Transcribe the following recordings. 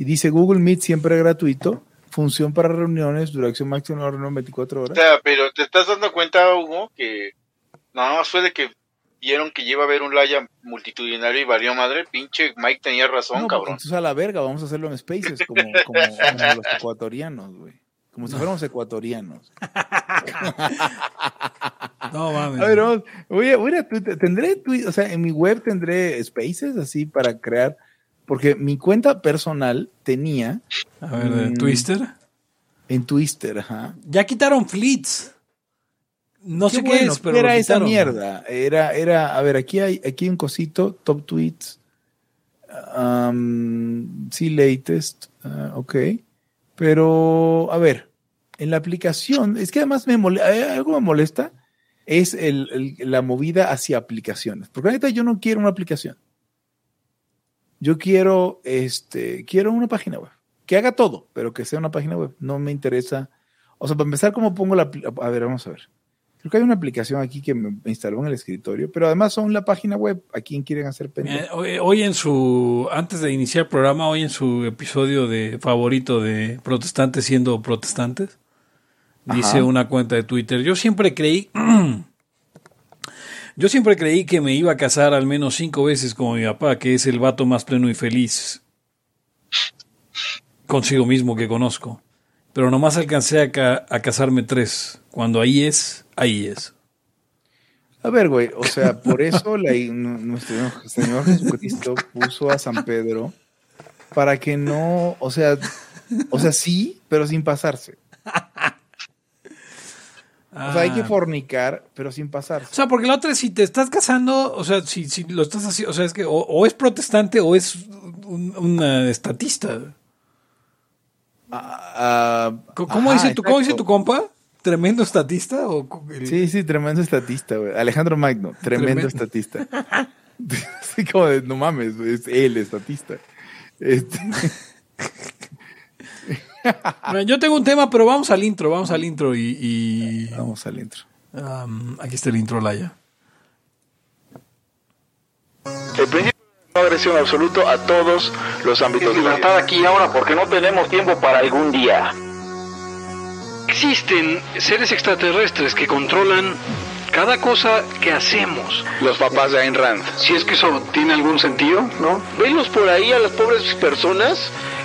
Y dice Google Meet siempre gratuito, función para reuniones, duración máxima de reunión 24 O horas. sea, pero te estás dando cuenta, Hugo, que nada más fue de que vieron que lleva a haber un laya multitudinario y valió madre. Pinche Mike tenía razón, No, pues, cabrón. entonces a la verga, vamos a hacerlo en Spaces, como, como, como los ecuatorianos, güey. Como si fuéramos ecuatorianos. No mames. A ver, vamos, voy a, voy a Twitter. Tendré Twitter, o sea, en mi web tendré Spaces así para crear, porque mi cuenta personal tenía A ver, de Mm. Twister. en Twitter, ajá. Ya quitaron Fleets. No sé qué bueno, es, pero era esa mierda. Era, era, a ver, aquí hay, aquí hay un cosito, top tweets. Um, sí, latest, ah, ok. Pero, a ver, en la aplicación, es que además me mole- hay algo me molesta, es el, el- la movida hacia aplicaciones. Porque ahorita yo no quiero una aplicación. Yo quiero, este, quiero una página web. Que haga todo, pero que sea una página web. No me interesa. O sea, para empezar, ¿cómo pongo la, a ver, vamos a ver. Creo que hay una aplicación aquí que me instaló en el escritorio, pero además son la página web. ¿A quién quieren hacer Mira, pendejo? hoy, en su, antes de iniciar el programa, hoy en su episodio de favorito de protestantes siendo protestantes, dice una cuenta de Twitter, yo siempre creí, yo siempre creí que me iba a casar al menos cinco veces como mi papá, que es el vato más pleno y feliz consigo mismo que conozco. Pero nomás alcancé a, a casarme tres. Cuando ahí es, ahí es. A ver, güey, o sea, por eso nuestro Señor Jesucristo puso a San Pedro para que no, o sea, o sea, sí, pero sin pasarse. O sea, hay que Ah. fornicar, pero sin pasarse. O sea, porque la otra es si te estás casando, o sea, si, si lo estás haciendo, o sea, es que o, o es protestante o es un, un, eh, estatista. Ah, Co- ¿Cómo, ajá, dice tu, ¿Cómo dice tu compa? ¿Tremendo estatista? O el- Sí, sí, tremendo estatista, güey. Alejandro Magno, tremendo Tremendo. estatista. Así como de, no mames, es él estatista. Este, yo tengo un tema, pero vamos al intro, vamos al intro y... y, vamos al intro. um, aquí está el intro, Laya. El principio de no agresión absoluto a todos los ámbitos de vida. aquí y ahora porque no tenemos tiempo para algún día. Existen seres extraterrestres que controlan cada cosa que hacemos. Los papás de Ayn Rand. Si es que eso tiene algún sentido, ¿no? Venlos por ahí a las pobres personas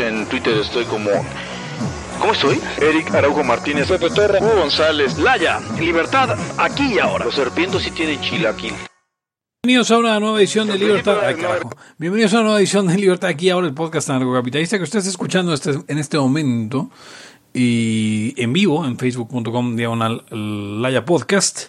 En Twitter estoy como... ¿Cómo estoy? Eric Araujo Martínez, Pepe Torra, Hugo González, Laya, libertad, aquí y ahora. Los serpientes sí tienen chilaquil. Bienvenidos a una nueva edición de Libertad. Ay, carajo. Bienvenidos a una nueva edición de Libertad aquí ahora el podcast anarcocapitalista que usted está escuchando este- en este momento y en vivo en facebook.com diagonal Laya Podcast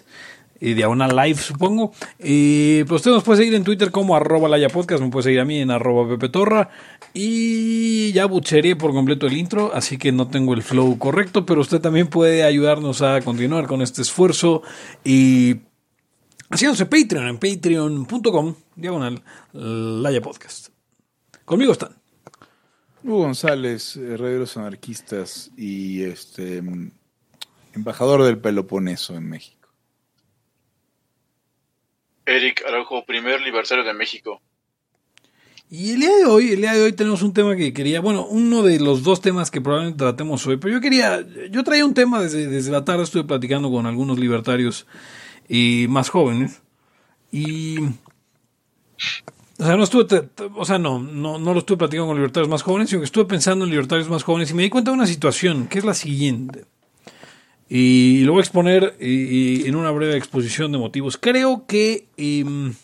y diagonal live supongo. Y pues usted nos puede seguir en Twitter como arroba Laya Podcast, me puede seguir a mí en arroba Pepe Torra y ya bucheré por completo el intro, así que no tengo el flow correcto, pero usted también puede ayudarnos a continuar con este esfuerzo y haciéndose Patreon en patreon.com diagonal Laya Podcast. Conmigo están. Hugo González, eh, los Anarquistas y este embajador del Peloponeso en México. Eric Araujo, primer libertario de México. Y el día de hoy, el día de hoy tenemos un tema que quería, bueno, uno de los dos temas que probablemente tratemos hoy, pero yo quería, yo traía un tema desde, desde la tarde, estuve platicando con algunos libertarios y más jóvenes y o sea, no estuve, o sea, no, no, no lo estuve platicando con libertarios más jóvenes, sino que estuve pensando en libertarios más jóvenes y me di cuenta de una situación, que es la siguiente. Y lo voy a exponer y- en una breve exposición de motivos. Creo que, em,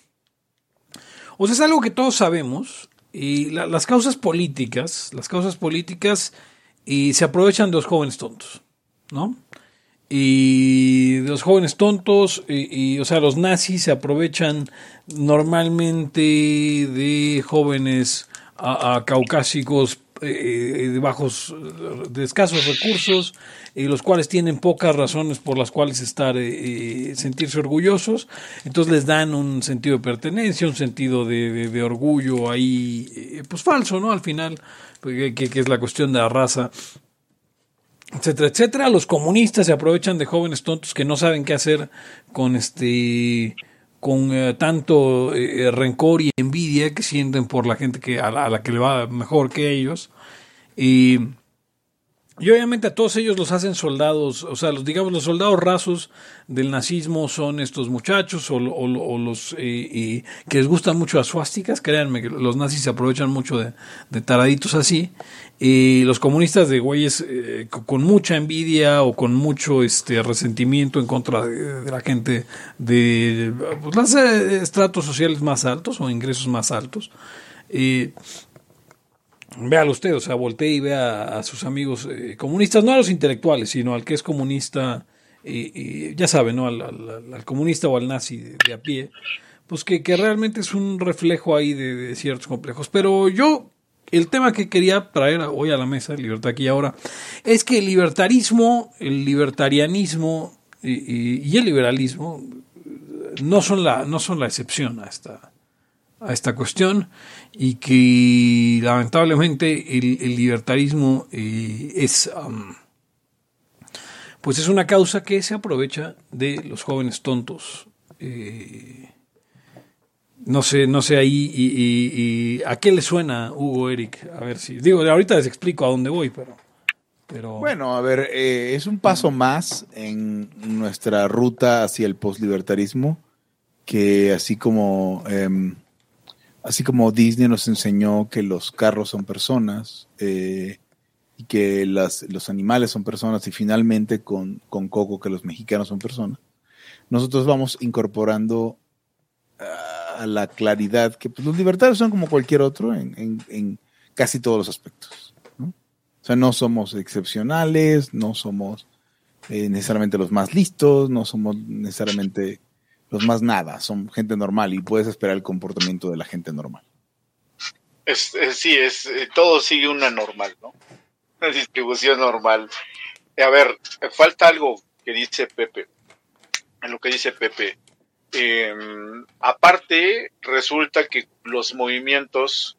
o sea, es algo que todos sabemos, y la- las causas políticas, las causas políticas, y se aprovechan de los jóvenes tontos, ¿no? Y de los jóvenes tontos, y, o sea, los nazis se aprovechan normalmente de jóvenes a caucásicos eh, de bajos, de escasos recursos, y los cuales tienen pocas razones por las cuales estar, eh, eh, sentirse orgullosos, entonces les dan un sentido de pertenencia, un sentido de, orgullo ahí, eh, pues falso, ¿no? Al final, pues, que es la cuestión de la raza etcétera, etcétera. Los comunistas se aprovechan de jóvenes tontos que no saben qué hacer con este con eh, tanto eh, rencor y envidia que sienten por la gente que a la, que le va mejor que ellos. Y y obviamente a todos ellos los hacen soldados, o sea, los digamos los soldados rasos del nazismo son estos muchachos o, los eh, que les gustan mucho las suásticas, créanme que los nazis se aprovechan mucho de, de taraditos así, y los comunistas de güeyes eh, co- con mucha envidia o con mucho este resentimiento en contra de, la gente de pues, los eh, estratos sociales más altos o ingresos más altos. Véalo usted, o sea, voltee y vea a sus amigos eh, comunistas, no a los intelectuales, sino al que es comunista, y, ya sabe, ¿no? Al, comunista o al nazi de, a pie, pues que, que realmente es un reflejo ahí de ciertos complejos. Pero yo, el tema que quería traer hoy a la mesa, Libertad aquí y ahora, es que el libertarismo, el libertarianismo y, el liberalismo no son la, no son la excepción a esta, a esta cuestión y que lamentablemente el, libertarismo eh, es pues es una causa que se aprovecha de los jóvenes tontos eh, no sé no sé ahí y, a qué le suena Hugo Eric a ver si digo ahorita les explico a dónde voy pero pero Bueno, a ver, eh, es un paso más en nuestra ruta hacia el postlibertarismo, que así como, em, así como Disney nos enseñó que los carros son personas eh, y que las, los animales son personas y finalmente con, con Coco que los mexicanos son personas, nosotros vamos incorporando ah, a la claridad que pues, los libertarios son como cualquier otro en, casi todos los aspectos. ¿no? O sea, no somos excepcionales, no somos eh, necesariamente los más listos, no somos necesariamente los más nada, son gente normal y puedes esperar el comportamiento de la gente normal. Es, sí, es, eh, todo sigue una normal, ¿no? Una distribución normal. A ver, falta algo que dice Pepe. En lo que dice Pepe. Eh, aparte, resulta que los movimientos,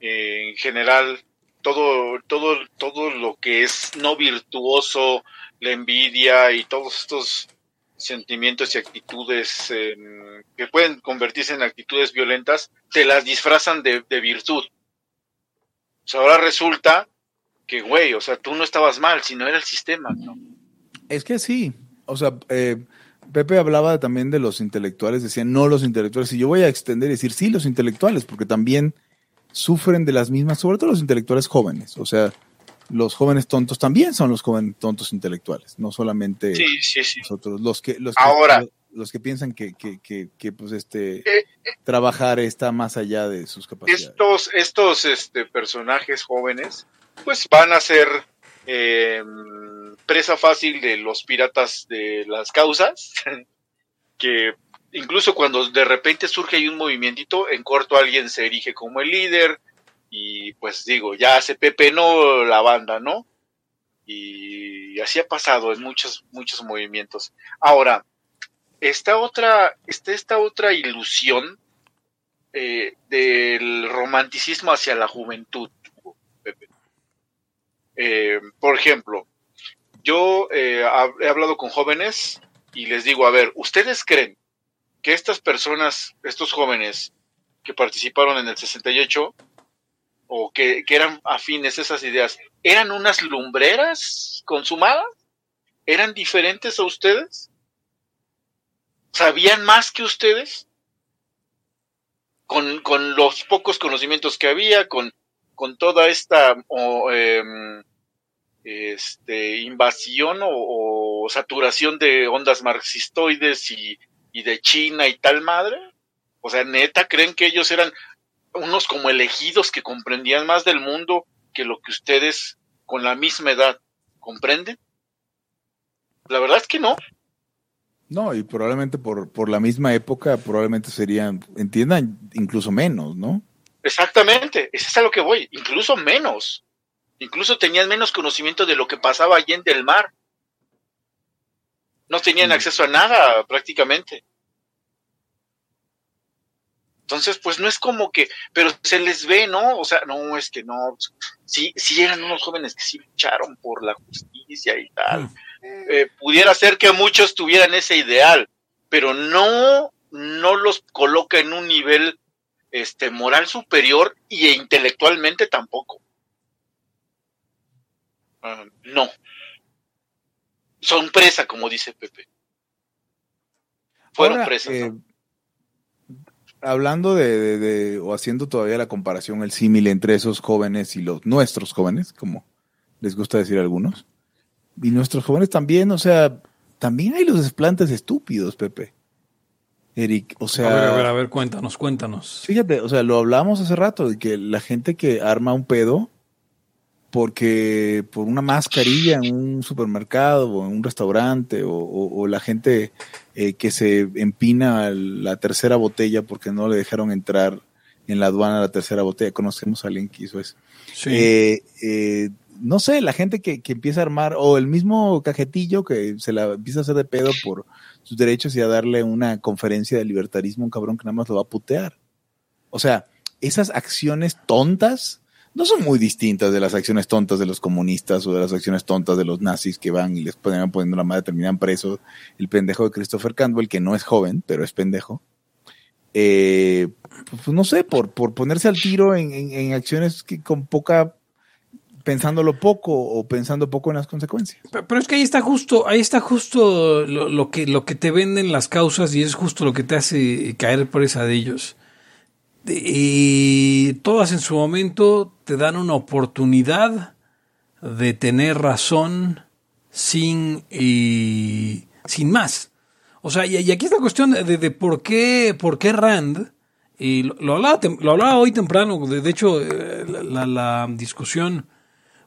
eh, en general, todo, todo, todo lo que es no virtuoso, la envidia y todos estos sentimientos y actitudes eh, que pueden convertirse en actitudes violentas, te las disfrazan de, de virtud. O sea, ahora resulta que, güey, o sea, tú no estabas mal, sino era el sistema, ¿no? Es que sí, o sea, eh, Pepe hablaba también de los intelectuales, decía no los intelectuales, y yo voy a extender y decir sí los intelectuales, porque también sufren de las mismas, sobre todo los intelectuales jóvenes, o sea, los jóvenes tontos también son los jóvenes tontos intelectuales, no solamente Sí, sí, sí. nosotros, los que, los que, Ahora. los que piensan que, que, que, que, pues este Eh, trabajar está más allá de sus capacidades. Estos, estos este, personajes jóvenes, pues van a ser eh, presa fácil de los piratas de las causas, que incluso cuando de repente surge ahí un movimientito, en corto alguien se erige como el líder, y pues digo, ya se pepenó la banda, ¿no? Y así ha pasado en muchos, muchos movimientos. Ahora, esta otra, esta, esta otra ilusión eh, del romanticismo hacia la juventud, Pepe. Eh, por ejemplo, yo eh, he hablado con jóvenes y les digo, a ver, ¿ustedes creen que estas personas, estos jóvenes que participaron en el 68 o que, que eran afines a esas ideas, eran unas lumbreras consumadas? ¿Eran diferentes a ustedes? ¿Sabían más que ustedes? Con, con los pocos conocimientos que había, con, con toda esta o, em, este, invasión o, o saturación de ondas marxistoides y, y de China y tal madre. O sea, neta, creen que ellos eran unos como elegidos que comprendían más del mundo que lo que ustedes con la misma edad comprenden. La verdad es que no. No, y probablemente por, por la misma época, probablemente serían, entiendan, incluso menos, ¿no? Exactamente, eso es a lo que voy, incluso menos. Incluso tenían menos conocimiento de lo que pasaba allí en del mar. No tenían acceso a nada prácticamente. Entonces, pues no es como que, pero se les ve, ¿no? O sea, no, es que no. Sí, sí eran unos jóvenes que sí lucharon por la justicia y tal. Eh, pudiera ser que muchos tuvieran ese ideal, pero no, no los coloca en un nivel este, moral superior y intelectualmente tampoco. Ah, no. Son presa, como dice Pepe. Fueron Ahora, presas. eh, ¿no? hablando de, de- de- o haciendo todavía la comparación, el símil entre esos jóvenes y los nuestros jóvenes, como les gusta decir a algunos, y nuestros jóvenes también, o sea, también hay los desplantes estúpidos, Pepe. Eric, o sea, a ver, a ver, a ver, cuéntanos, cuéntanos. fíjate, o sea, lo hablamos hace rato, de que la gente que arma un pedo porque por una mascarilla en un supermercado o en un restaurante o, o- o la gente eh, que se empina a la tercera botella porque no le dejaron entrar en la aduana la tercera botella. Conocemos a alguien que hizo eso. Sí. Eh, eh, no sé, la gente que, que empieza a armar, o el mismo cajetillo que se la empieza a hacer de pedo por sus derechos y a darle una conferencia de libertarismo a un cabrón que nada más lo va a putear. O sea, esas acciones tontas no son muy distintas de las acciones tontas de los comunistas o de las acciones tontas de los nazis que van y les ponen poniendo la madre, terminan presos. El pendejo de Christopher Campbell, que no es joven, pero es pendejo. Eh, pues no sé, por, por ponerse al tiro en, en- en acciones que con poca, pensándolo poco o pensando poco en las consecuencias. Pero, pero es que ahí está justo, ahí está justo lo, lo que, lo que te venden las causas y es justo lo que te hace caer presa de ellos. Y todas en su momento te dan una oportunidad de tener razón sin, sin más. O sea, y, aquí es la cuestión de, por qué, por qué Rand, y lo, hablaba, lo hablaba hoy temprano, de, de hecho, eh, la, discusión,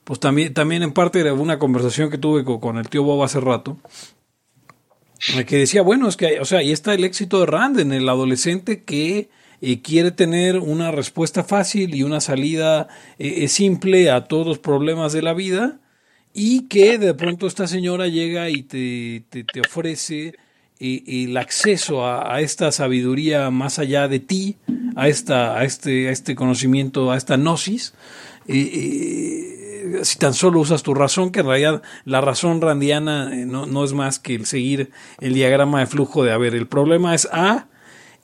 pues también, también en parte era una conversación que tuve con, con el tío Bob hace rato, que decía, bueno, es que, o sea, ahí está el éxito de Rand en el adolescente que eh, quiere tener una respuesta fácil y una salida eh, eh, simple a todos los problemas de la vida y que de pronto esta señora llega y te, te, te ofrece eh, el acceso a, esta sabiduría más allá de ti, a, esta, a, este, a este conocimiento, a esta gnosis, eh, si tan solo usas tu razón, que en realidad la razón randiana no, no es más que el seguir el diagrama de flujo de, a ver, el problema es A,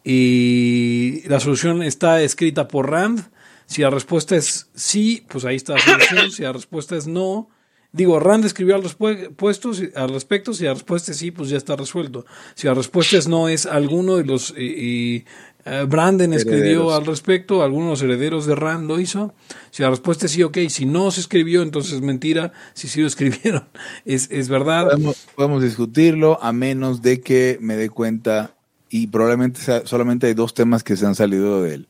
y la solución está escrita por Rand. Si la respuesta es sí, pues ahí está la solución. Si la respuesta es no, digo, Rand escribió al, puesto, al respecto. Si la respuesta es sí, pues ya está resuelto. Si la respuesta es no, es alguno de los. eh, eh, eh, Branden escribió al respecto, algunos de los herederos de Rand lo hizo. Si la respuesta es sí, ok. Si no se escribió, entonces es mentira. Si sí lo escribieron, es, es verdad. Podemos, podemos discutirlo a menos de que me dé cuenta y probablemente sea- solamente hay dos temas que se han salido del,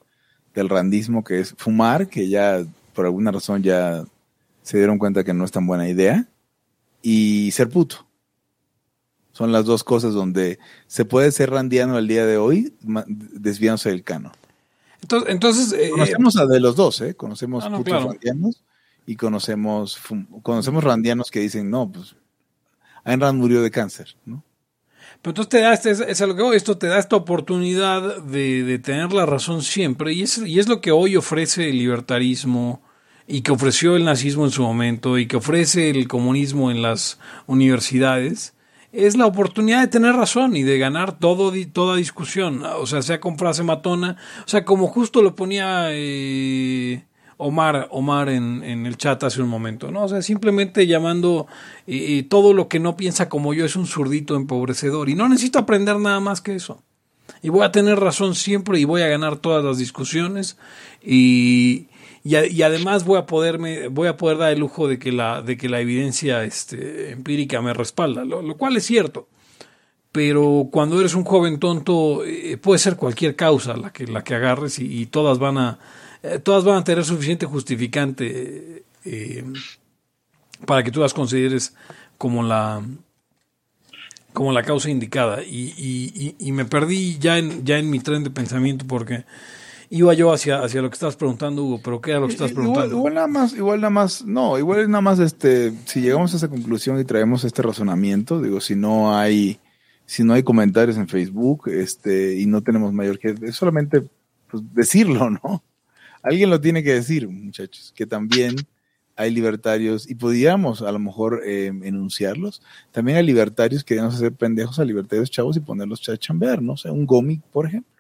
del randismo, que es fumar, que ya por alguna razón ya se dieron cuenta que no es tan buena idea, y ser puto. Son las dos cosas donde se puede ser randiano al día de hoy, desviándose del cano. Entonces, entonces eh, Conocemos a de los dos, ¿eh? Conocemos Ah, no, putos claro. randianos y conocemos, conocemos randianos que dicen, no, pues Ayn Rand murió de cáncer, ¿no? Pero entonces te da, este, es, es a lo que esto te da esta oportunidad de, de tener la razón siempre, y es, y es lo que hoy ofrece el libertarismo, y que ofreció el nazismo en su momento, y que ofrece el comunismo en las universidades, es la oportunidad de tener razón y de ganar todo, toda discusión, o sea, sea con frase matona, o sea, como justo lo ponía eh, Omar, Omar en, el chat hace un momento, ¿no? O sea, simplemente llamando todo lo que no piensa como yo es un zurdito empobrecedor y no necesito aprender nada más que eso. Y voy a tener razón siempre y voy a ganar todas las discusiones y, y, además voy a poderme voy a poder dar el lujo de que la de que la evidencia este, empírica me respalda, lo, lo cual es cierto. Pero cuando eres un joven tonto eh, puede ser cualquier causa la que la que agarres y, y todas van a eh, todas van a tener suficiente justificante eh, para que tú las consideres como la como la causa indicada y, y- y- y me perdí ya en, ya en mi tren de pensamiento porque iba yo hacia, hacia lo que estabas preguntando, Hugo, pero ¿qué era lo que estás Igual, preguntando? igual nada más, igual nada más, no, igual es nada más este, si llegamos a esa conclusión y traemos este razonamiento, digo, si no hay, si no hay comentarios en Facebook, este, y no tenemos mayor que, es solamente pues, decirlo, ¿no? Alguien lo tiene que decir, muchachos, que también hay libertarios, y podríamos a lo mejor eh, enunciarlos, también hay libertarios que queremos hacer pendejos a libertarios chavos y ponerlos a chambear, ¿no? O sea, un gomi, por ejemplo.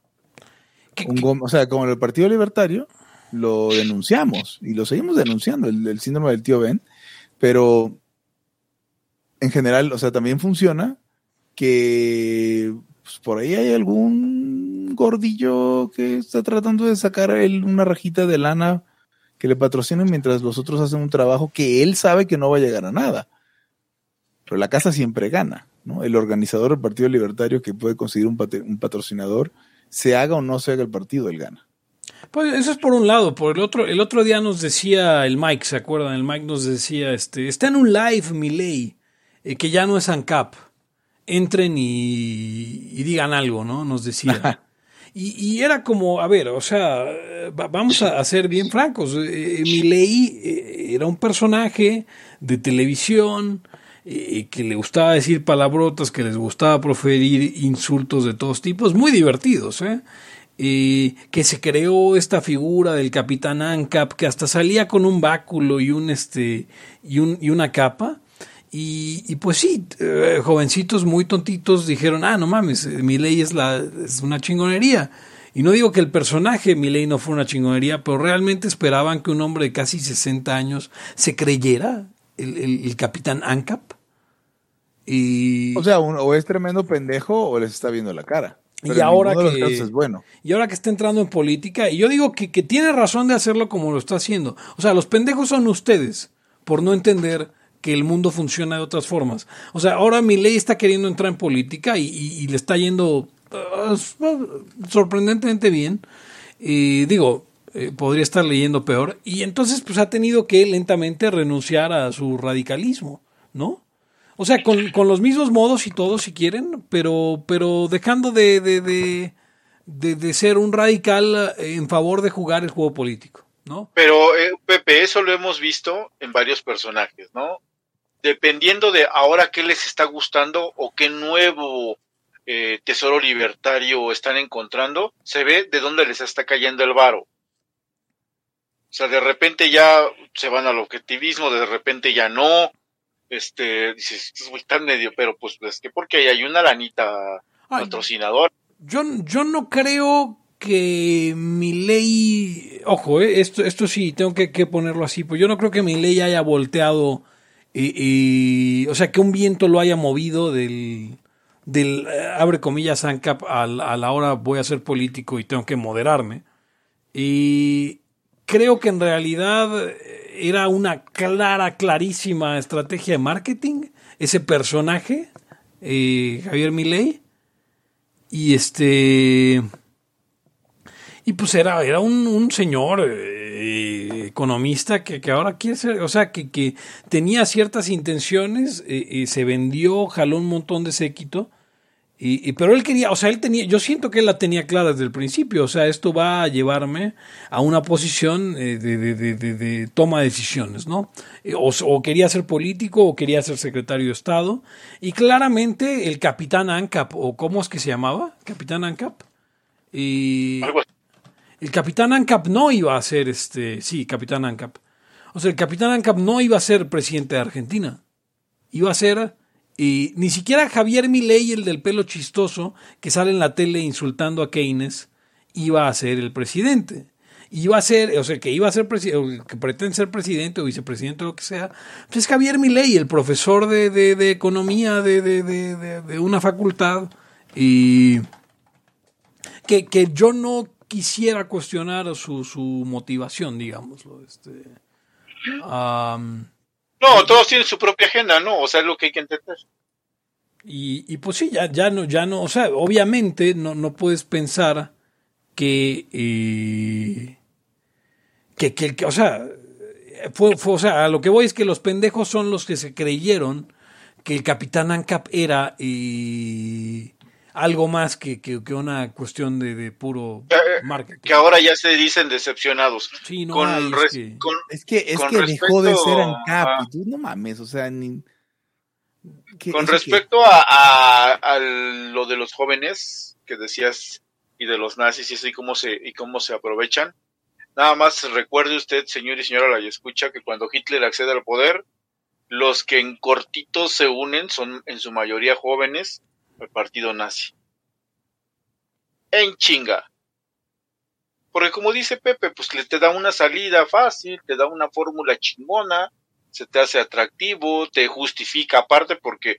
¿Qué- Un qué- gom- o sea, como el Partido Libertario, lo denunciamos y lo seguimos denunciando, el, el síndrome del tío Ben, pero en general, o sea, también funciona que pues, por ahí hay algún gordillo que está tratando de sacar él una rajita de lana que le patrocinen mientras los otros hacen un trabajo que él sabe que no va a llegar a nada. Pero la casa siempre gana, ¿no? El organizador del Partido Libertario que puede conseguir un, patrocinador, se haga o no se haga el partido, él gana. Pues eso es por un lado, por el otro, el otro día nos decía el Mike, ¿se acuerdan? El Mike nos decía, este, está en un live, mi ley, eh, que ya no es ANCAP. Entren y, y digan algo, ¿no? Nos decía. Y, y era como, a ver, o sea, eh, va- vamos a, ser bien francos. Eh, Milei eh, era un personaje de televisión eh, que le gustaba decir palabrotas, que les gustaba proferir insultos de todos tipos, muy divertidos, ¿eh? Eh, que se creó esta figura del capitán ANCAP que hasta salía con un báculo y un este y, un, y una capa y, y pues sí, eh, jovencitos muy tontitos dijeron, ah, no mames, eh, mi ley es, la, es una chingonería. Y no digo que el personaje mi ley no fue una chingonería, pero realmente esperaban que un hombre de casi 60 años se creyera el, el- el capitán ANCAP. Y, O sea, un- o es tremendo pendejo o les está viendo la cara. Y Pero ahora que- es bueno. y ahora que está entrando en política, y yo digo que, que tiene razón de hacerlo como lo está haciendo. O sea, los pendejos son ustedes por no entender que el mundo funciona de otras formas. O sea, ahora mi ley está queriendo entrar en política y, le está yendo uh, sorprendentemente bien. Y digo, eh, podría estar leyendo peor. Y entonces, pues ha tenido que lentamente renunciar a su radicalismo, ¿no? O sea, con, con los mismos modos y todo, si quieren, pero, pero dejando de, de, de, de- de ser un radical eh, en favor de jugar el juego político, ¿no? Pero, eh, Pepe, eso lo hemos visto en varios personajes, ¿no? Dependiendo de ahora qué les está gustando o qué nuevo eh, tesoro libertario están encontrando, se ve de dónde les está cayendo el varo. O sea, de repente ya se van al objetivismo, de repente ya no. Este, dices, "Estos güey están medio, pero pues es que porque hay una lanita Ay, patrocinador. yo, yo no creo que mi ley, ojo, eh, esto, esto sí, tengo que, que ponerlo así, pues yo no creo que mi ley haya volteado, y, o sea, que un viento lo haya movido del, del eh, abre comillas, ANCAP, al- a, la hora voy a ser político y tengo que moderarme. Y creo que en realidad eh, era una clara, clarísima estrategia de marketing, ese personaje, eh, Javier Milei. Y este. Y pues era, era un, un señor eh, economista que, que ahora quiere ser, o sea, que, que tenía ciertas intenciones, eh, se vendió, jaló un montón de séquito, y, y- pero él quería, o sea, él tenía, yo siento que él la tenía clara desde el principio, o sea, esto va a llevarme a una posición eh, de, de- de- de- de toma de decisiones, ¿no? Eh, O, o quería ser político o quería ser secretario de Estado, y claramente el capitán ANCAP, o cómo es que se llamaba, capitán ANCAP, y Algo así. El capitán ANCAP no iba a ser este, sí, capitán ANCAP. O sea, el capitán ANCAP no iba a ser presidente de Argentina. Iba a ser y ni siquiera Javier Milei, el del pelo chistoso que sale en la tele insultando a Keynes, iba a ser el presidente. Iba a ser, o sea, que iba a ser presidente, que pretende ser presidente o vicepresidente o lo que sea, pues es Javier Milei, el profesor de, de- de economía de, de- una facultad y que, que yo no quisiera cuestionar su, su motivación, digámoslo. Este, No, todos tienen su propia agenda, ¿no? O sea, es lo que hay que entender. y, y pues sí, ya, ya no, ya no, o sea, obviamente no, no puedes pensar que, eh, que, que, que, o sea, fue, fue, o sea, a lo que voy es que los pendejos son los que se creyeron que el capitán ANCAP era eh, algo más que, que, que una cuestión de, de puro Eh, Marketing. que ahora ya se dicen decepcionados. Sí, no con, es que- con- Es que, es Con que dejó de respecto ser ANCAP. tú no mames, o sea, ni. ¿qué- con respecto a, a- a lo de los jóvenes que decías y de los nazis y eso y cómo se y cómo se aprovechan. Nada más recuerde usted, señor y señora la escucha, que cuando Hitler accede al poder, los que en cortito se unen son en su mayoría jóvenes al partido nazi. En chinga. Porque como dice Pepe, pues le te da una salida fácil, te da una fórmula chingona, se te hace atractivo, te justifica aparte porque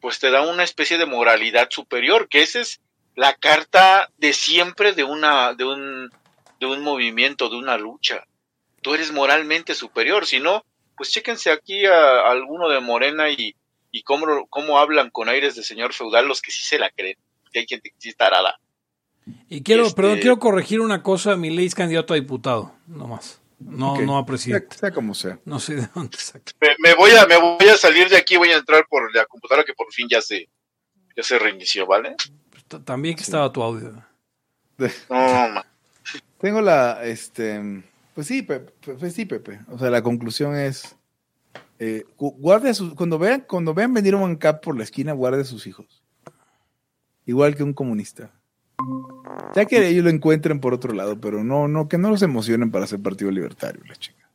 pues te da una especie de moralidad superior, que esa es la carta de siempre de una de un de un movimiento, de una lucha. Tú eres moralmente superior, si no, pues chéquense aquí a, alguno de Morena y, y cómo, cómo hablan con aires de señor feudal los que sí se la creen, que hay gente que sí está arada. Y quiero, Este- perdón, quiero corregir una cosa. Mi ley es candidato a diputado, no más. No, Ok. no a Sea, presidente. sea como sea. No sé de dónde saca. Me, me voy a me voy a salir de aquí, voy a entrar por la computadora que por fin ya se ya se reinició, ¿vale? También que estaba tu audio. No, ma. Tengo la, este, pues sí, Pepe, pues sí, Pepe. O sea, la conclusión es, eh, gu- guarde a sus, cuando vean, cuando vean venir un ANCAP por la esquina, guarde a sus hijos. Igual que un comunista. Ya que ellos lo encuentren por otro lado, pero no, no, que no los emocionen para ser partido libertario, la chica.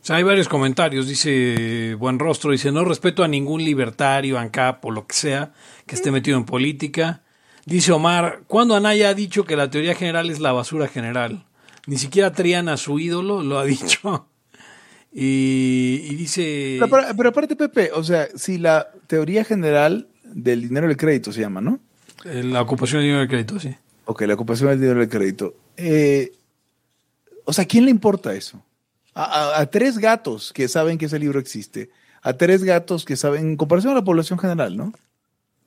O sea, hay varios comentarios. Dice Buen Rostro, dice, no respeto a ningún libertario, ANCAP o lo que sea que esté metido en política. Dice Omar, ¿cuándo Anaya ha dicho que la teoría general es la basura general? Ni siquiera Triana, su ídolo, lo ha dicho. Y, y dice... Pero, pero- aparte, Pepe, o sea, si la teoría general del dinero del crédito se llama, ¿no? La ocupación del dinero de crédito, sí. Ok, la ocupación del dinero del crédito. Eh, o sea, ¿a quién le importa eso? A, a- a tres gatos que saben que ese libro existe, a tres gatos que saben, en comparación a la población general, ¿no?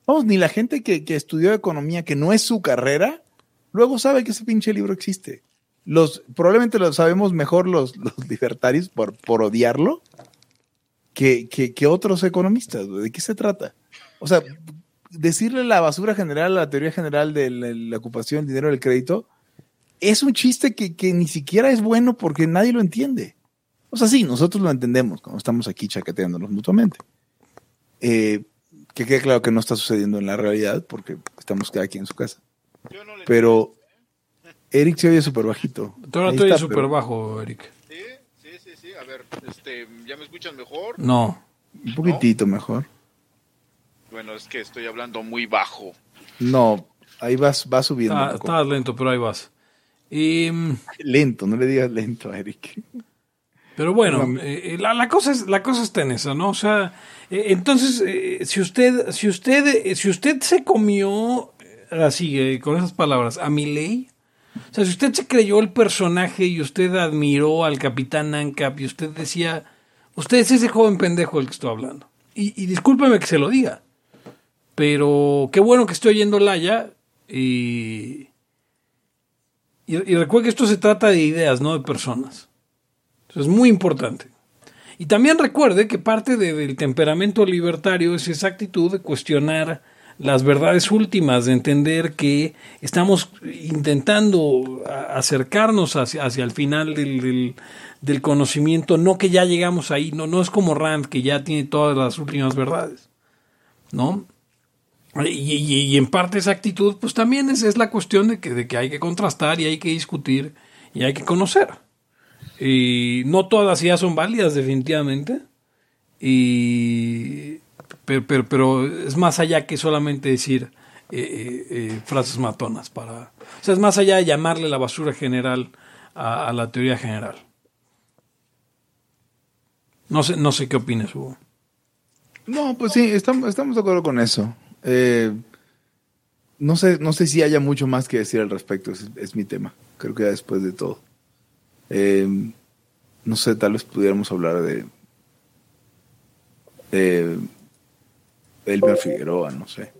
Vamos, ni la gente que, que estudió economía, que no es su carrera, luego sabe que ese pinche libro existe. Los, probablemente lo sabemos mejor los, los libertarios por, por odiarlo que, que, que otros economistas. ¿De qué se trata? O sea, decirle la basura general, la teoría general de la, la ocupación del dinero del crédito, es un chiste que, que ni siquiera es bueno porque nadie lo entiende. O sea, sí, nosotros lo entendemos cuando estamos aquí chaqueteándonos mutuamente. Eh, que quede claro que no está sucediendo en la realidad porque estamos cada quien en su casa. Pero Eric se oye súper bajito. Tú te oyes está, súper bajo, Eric. Sí, sí, sí, sí. A ver, este, ¿ya me escuchan mejor? No. Un poquitito mejor. Bueno, es que estoy hablando muy bajo. No, ahí vas, va subiendo. Está- un poco. Estabas lento, pero ahí vas. Y, mm, Lento, no le digas lento a Eric. pero bueno, No, eh, la, la cosa es, la cosa está en eso, ¿no? O sea, eh, entonces, eh, si usted, si usted, eh, si usted se comió, eh, así, eh, con esas palabras, a mi ley, o sea, si usted se creyó el personaje y usted admiró al capitán Ancap y usted decía, usted es ese joven pendejo del que estoy hablando. Y, y discúlpeme que se lo diga, pero qué bueno que estoy oyendo Laya y, y, y recuerde que esto se trata de ideas, no de personas. Eso es muy importante. Y también recuerde que parte de- del temperamento libertario es esa actitud de cuestionar las verdades últimas, de entender que estamos intentando acercarnos hacia, hacia el final del, del- del conocimiento, no que ya llegamos ahí, no, no es como Rand que ya tiene todas las últimas verdades, ¿no? Y, en parte esa actitud, pues también es, es la cuestión de que, de que hay que contrastar y hay que discutir y hay que conocer. Y no todas las son válidas, definitivamente. Y, pero, pero, pero es más allá que solamente decir eh, eh, eh, frases matonas. Para, o sea, es más allá de llamarle la basura general a, a la teoría general. No sé, no sé qué opinas, Hugo. No, pues sí, estamos, estamos de acuerdo con eso. Eh, no, sé, no sé si haya mucho más que decir al respecto, es, es mi tema. Creo que ya después de todo. Eh, no sé, tal vez pudiéramos hablar de, Elmer Figueroa, no sé.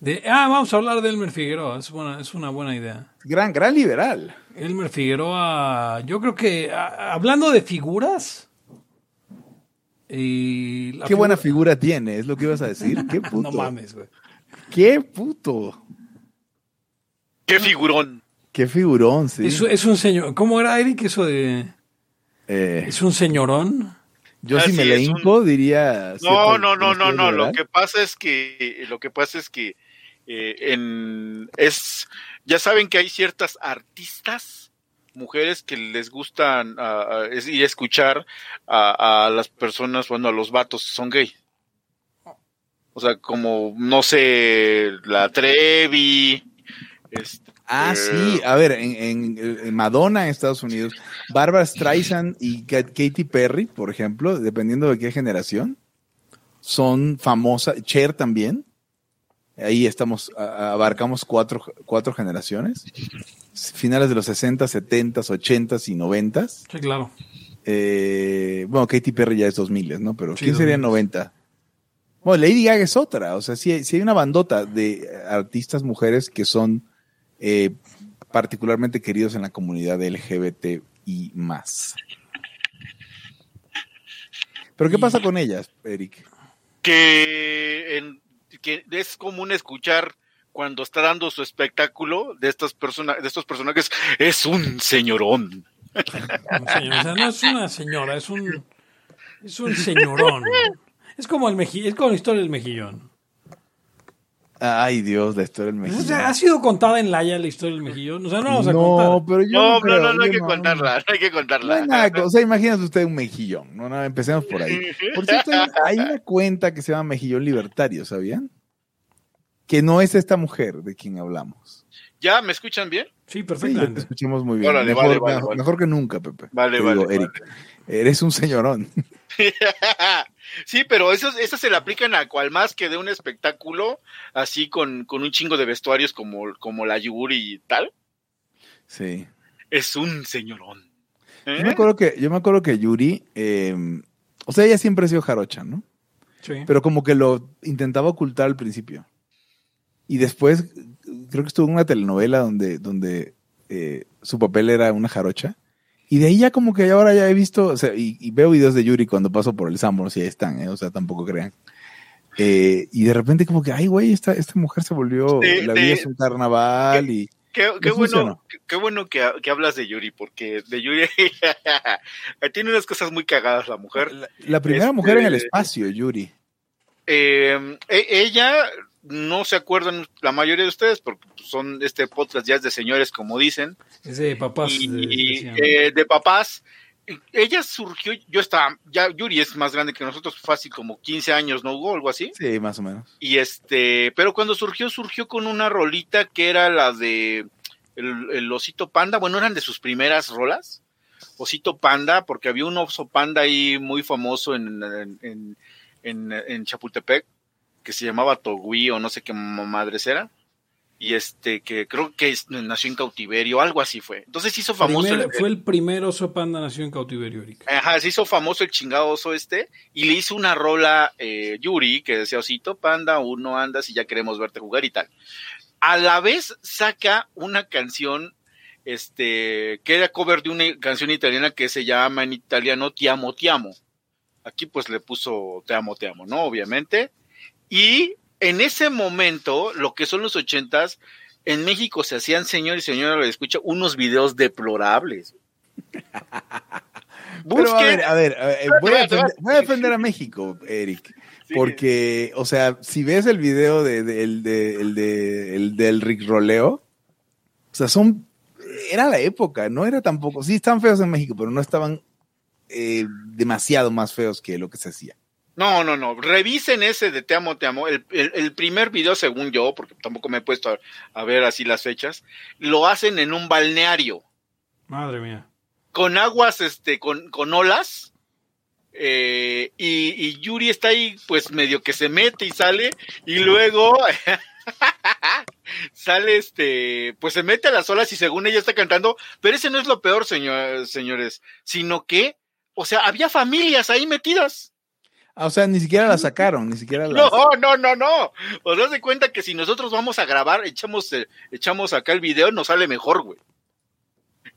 De, ah, vamos a hablar de Elmer Figueroa. Es, buena, es una buena idea. Gran, gran liberal. Elmer Figueroa, yo creo que a- hablando de figuras. Y la Qué buena figura- tiene, es lo que ibas a decir. Qué puto. No mames, güey. Qué puto. Qué figurón. Qué figurón, sí. Es, es un señor. ¿Cómo era, Eric, eso de. Eh, Es un señorón? yo Ah, si me un- hinco diría... No, cierto- no, no, no, no. Lo que pasa es que, lo que pasa es que eh, en es, ya saben que hay ciertas artistas, mujeres que les gustan ah, es ir a escuchar a, a las personas, bueno, a los vatos son gay. O sea, como, no sé, la Trevi, este, Ah, sí. A ver, en, en- en Madonna en Estados Unidos, Barbara Streisand y Ka- Katy Perry, por ejemplo, dependiendo de qué generación, son famosas. Cher también. Ahí estamos, abarcamos cuatro, cuatro generaciones. Finales de los 60, 70, 80 y 90. Sí, claro. Eh, bueno, Katy Perry ya es 2000, ¿no? Pero Sí, ¿quién sería 2000. 90? Bueno, Lady Gaga es otra. O sea, sí, hay- sí hay una bandota de artistas mujeres que son eh, particularmente queridos en la comunidad LGBT y más. Pero ¿qué pasa con ellas, Eric? que, en- que es común escuchar cuando está dando su espectáculo de estas personas, de estos personajes, es un señorón. O sea, no es una señora, es un. Es un señorón. Es como el meji, es como la historia del mejillón. Ay, Dios, la historia del O México. sea, ¿Ha sido contada en Laia la historia del mejillón? O sea, no vamos a no, contar. pero yo No, no, creo, no, no hay que contarla, no hay que No hay contarla. nada, o sea, imagínate usted un mejillón, no, no, empecemos por ahí. Por cierto, hay, una cuenta que se llama Mejillón Libertario, ¿sabían? Que no es esta mujer de quien hablamos. ¿Ya me escuchan bien? Sí, Sí, te perfectamente. escuchamos muy bien. Órale, mejor, vale, vale, mejor- vale. mejor que nunca, Pepe. Vale, Te vale, digo, Eric, eres un señorón. sí, pero esas se le aplican a cual más que de un espectáculo, así con, con un chingo de vestuarios como, como la Yuri y tal. Sí. Es un señorón. ¿Eh? Yo me acuerdo que, yo me acuerdo que Yuri, eh, o sea, ella siempre ha sido jarocha, ¿no? Sí. pero como que lo intentaba ocultar al principio. Y después, creo que estuvo en una telenovela donde, donde eh, su papel era una jarocha. Y de ahí ya como que ahora ya he visto, o sea, y, y veo videos de Yuri cuando paso por el Sanborns y ahí están, ¿eh? o sea, tampoco crean. Eh, y de repente como que, ay, güey, esta, esta mujer se volvió, la vida es un carnaval y... Qué, qué ¿No bueno, qué, qué bueno que, que hablas de Yuri, porque de Yuri tiene unas cosas muy cagadas la mujer. La, la primera Este- mujer en el espacio, Yuri. Eh, e- ella no se acuerdan la mayoría de ustedes porque son este podcast ya es de señores como dicen Es de papás. y, de- y, decían. eh, de papás ella surgió yo estaba ya Yuri es más grande que nosotros fácil como 15 años no hubo algo así Sí, más o menos. y este pero cuando surgió surgió con una rolita que era la de el, el osito panda bueno eran de sus primeras rolas osito panda porque había un oso panda ahí muy famoso en, en, en, en, en Chapultepec que se llamaba Togui o no sé qué madres era y este que creo que nació en cautiverio algo así fue entonces hizo famoso el- fue el primer oso panda nació en cautiverio, Eric. Ajá, se hizo famoso el chingado oso este y le hizo una rola eh, Yuri que decía Osito Panda, uno andas y ya queremos verte jugar y tal. A la vez saca una canción este que era cover de una canción italiana que se llama en italiano Ti amo, ti amo. Aquí pues le puso Te amo, te amo, ¿no? Obviamente. Y en ese momento, lo que son los ochentas, en México se hacían, señor y señora, lo escucha, unos videos deplorables. Pero a ver, a ver, a ver, eh, voy, a defender, voy a defender a México, Eric. Porque, o sea, si ves el video de, de- el de- el de- el del Rick Roleo, o sea, son. Era la época, no era tampoco. Sí, están feos en México, pero no estaban eh, demasiado más feos que lo que se hacía. No, no, no. Revisen ese de Te amo, te amo. El, el- el primer video, según yo, porque tampoco me he puesto a, a ver así las fechas, lo hacen en un balneario, Madre mía. con aguas, este, con, con olas. eh, y, y Yuri está ahí, pues medio que se mete y sale, y luego sale este, pues se mete a las olas y según ella está cantando, pero ese no es lo peor, señor, señores, sino que, o sea, había familias ahí metidas. Ah, o sea, ni siquiera la sacaron, ni siquiera la. No, no, no, no. Os das de cuenta que si nosotros vamos a grabar, echamos, eh, echamos acá el video, nos sale mejor, güey.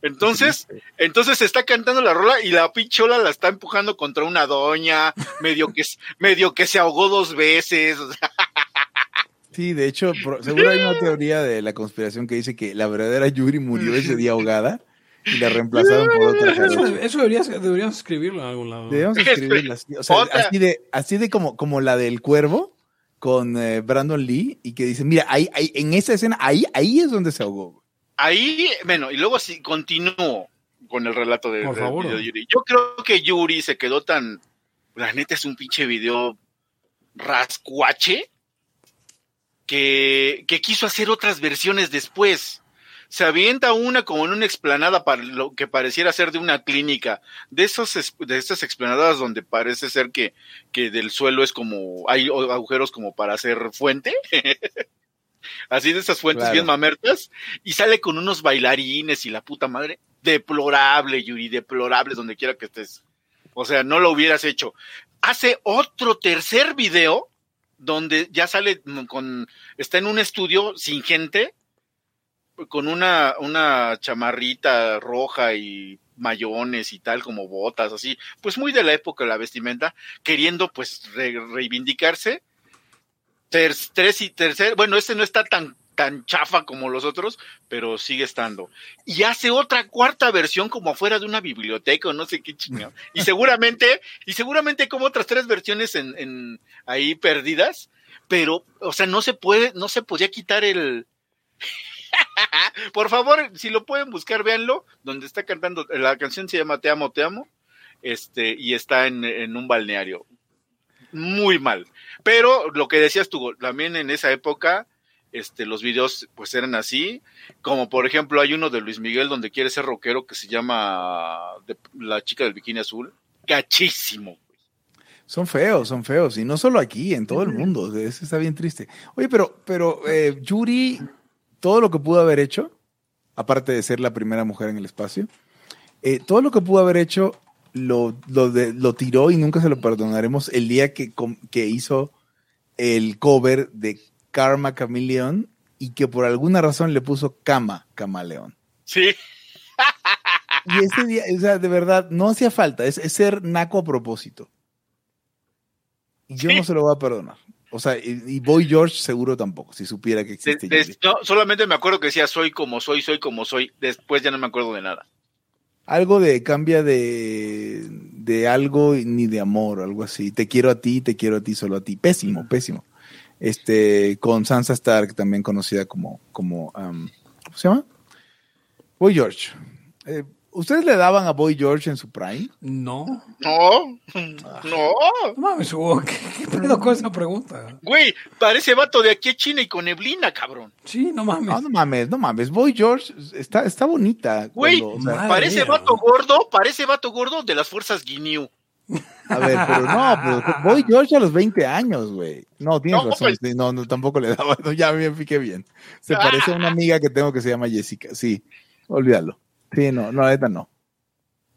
Entonces, entonces se está cantando la rola y la pinchola la está empujando contra una doña, medio que, medio que se ahogó dos veces. Sí, de hecho, seguro hay una teoría de la conspiración que dice que la verdadera Yuri murió ese día ahogada y la reemplazaron por otra Eso, eso deberías, deberíamos escribirlo en algún lado. Debemos escribirla así, o sea, así de, así de como, como la del cuervo con eh, Brandon Lee y que dice, mira, ahí, ahí, en esa escena, ahí, ahí es donde se ahogó. Ahí, bueno, y luego sí continúo con el relato de, Por favor. de Yuri. Yo creo que Yuri se quedó tan. La neta es un pinche video rascuache que, que quiso hacer otras versiones después. Se avienta una como en una explanada para lo que pareciera ser de una clínica. De esos es- de estas explanadas donde parece ser que, que del suelo es como, hay agujeros como para hacer fuente. Así de esas fuentes Claro. bien mamertas. Y sale con unos bailarines y la puta madre. Deplorable, Yuri, deplorable donde quiera que estés. O sea, no lo hubieras hecho. Hace otro tercer video donde ya sale con, está en un estudio sin gente, con una, una chamarrita roja y mayones y tal, como botas, así, pues muy de la época la vestimenta, queriendo pues re- reivindicarse. Ter- tres y tercer, bueno, este no está tan, tan chafa como los otros, pero sigue estando. Y hace otra cuarta versión como afuera de una biblioteca o no sé qué chingado. Y seguramente, y seguramente como otras tres versiones en, en ahí perdidas, pero, o sea, no se puede, no se podía quitar el, por favor, si lo pueden buscar, véanlo, donde está cantando, la canción se llama Te amo, te amo, este, y está en, en un balneario. Muy mal. Pero lo que decías tú, también en esa época, este, los videos pues eran así, como por ejemplo hay uno de Luis Miguel donde quiere ser rockero que se llama de- La chica del bikini azul, gachísimo. Son feos, son feos. Y no solo aquí, en todo el mundo. Eso está bien triste. Oye, pero, pero eh, Yuri, todo lo que pudo haber hecho, aparte de ser la primera mujer en el espacio, eh, todo lo que pudo haber hecho lo, lo, de- lo tiró y nunca se lo perdonaremos el día que, que hizo el cover de Karma Chameleon y que por alguna razón le puso Kama Camaleón. Sí, Y ese día, o sea, de verdad, no hacía falta, es, es ser naco a propósito. Y yo Sí. no se lo voy a perdonar. O sea, y, Boy George seguro tampoco, si supiera que existe. no, solamente me acuerdo que decía soy como soy, soy como soy, después ya no me acuerdo de nada. Algo de cambia de, de algo ni de amor, algo así. Te quiero a ti, te quiero a ti, solo a ti. Pésimo, pésimo. Este, con Sansa Stark, también conocida como, como, um, ¿cómo se llama? Boy George. Eh, ¿Ustedes le daban a Boy George en su prime? No. No, Ah. no, No mames, Hugo, ¿qué, qué pedo con esa pregunta? güey, parece vato de aquí a China y con neblina, cabrón. Sí, no mames. No, no mames, no mames. Boy George está, está bonita. Güey, cuando- o sea, Madre parece mía, vato güey. gordo, parece vato gordo de las fuerzas Guinea. a ver, pero no, pero Boy George a los 20 años, güey. No, tienes No, razón. pues- sí, no, no, tampoco le daba. no, ya me piqué bien. Se parece a una amiga que tengo que se llama Jessica. Sí, olvídalo. Sí, no, no, la neta no.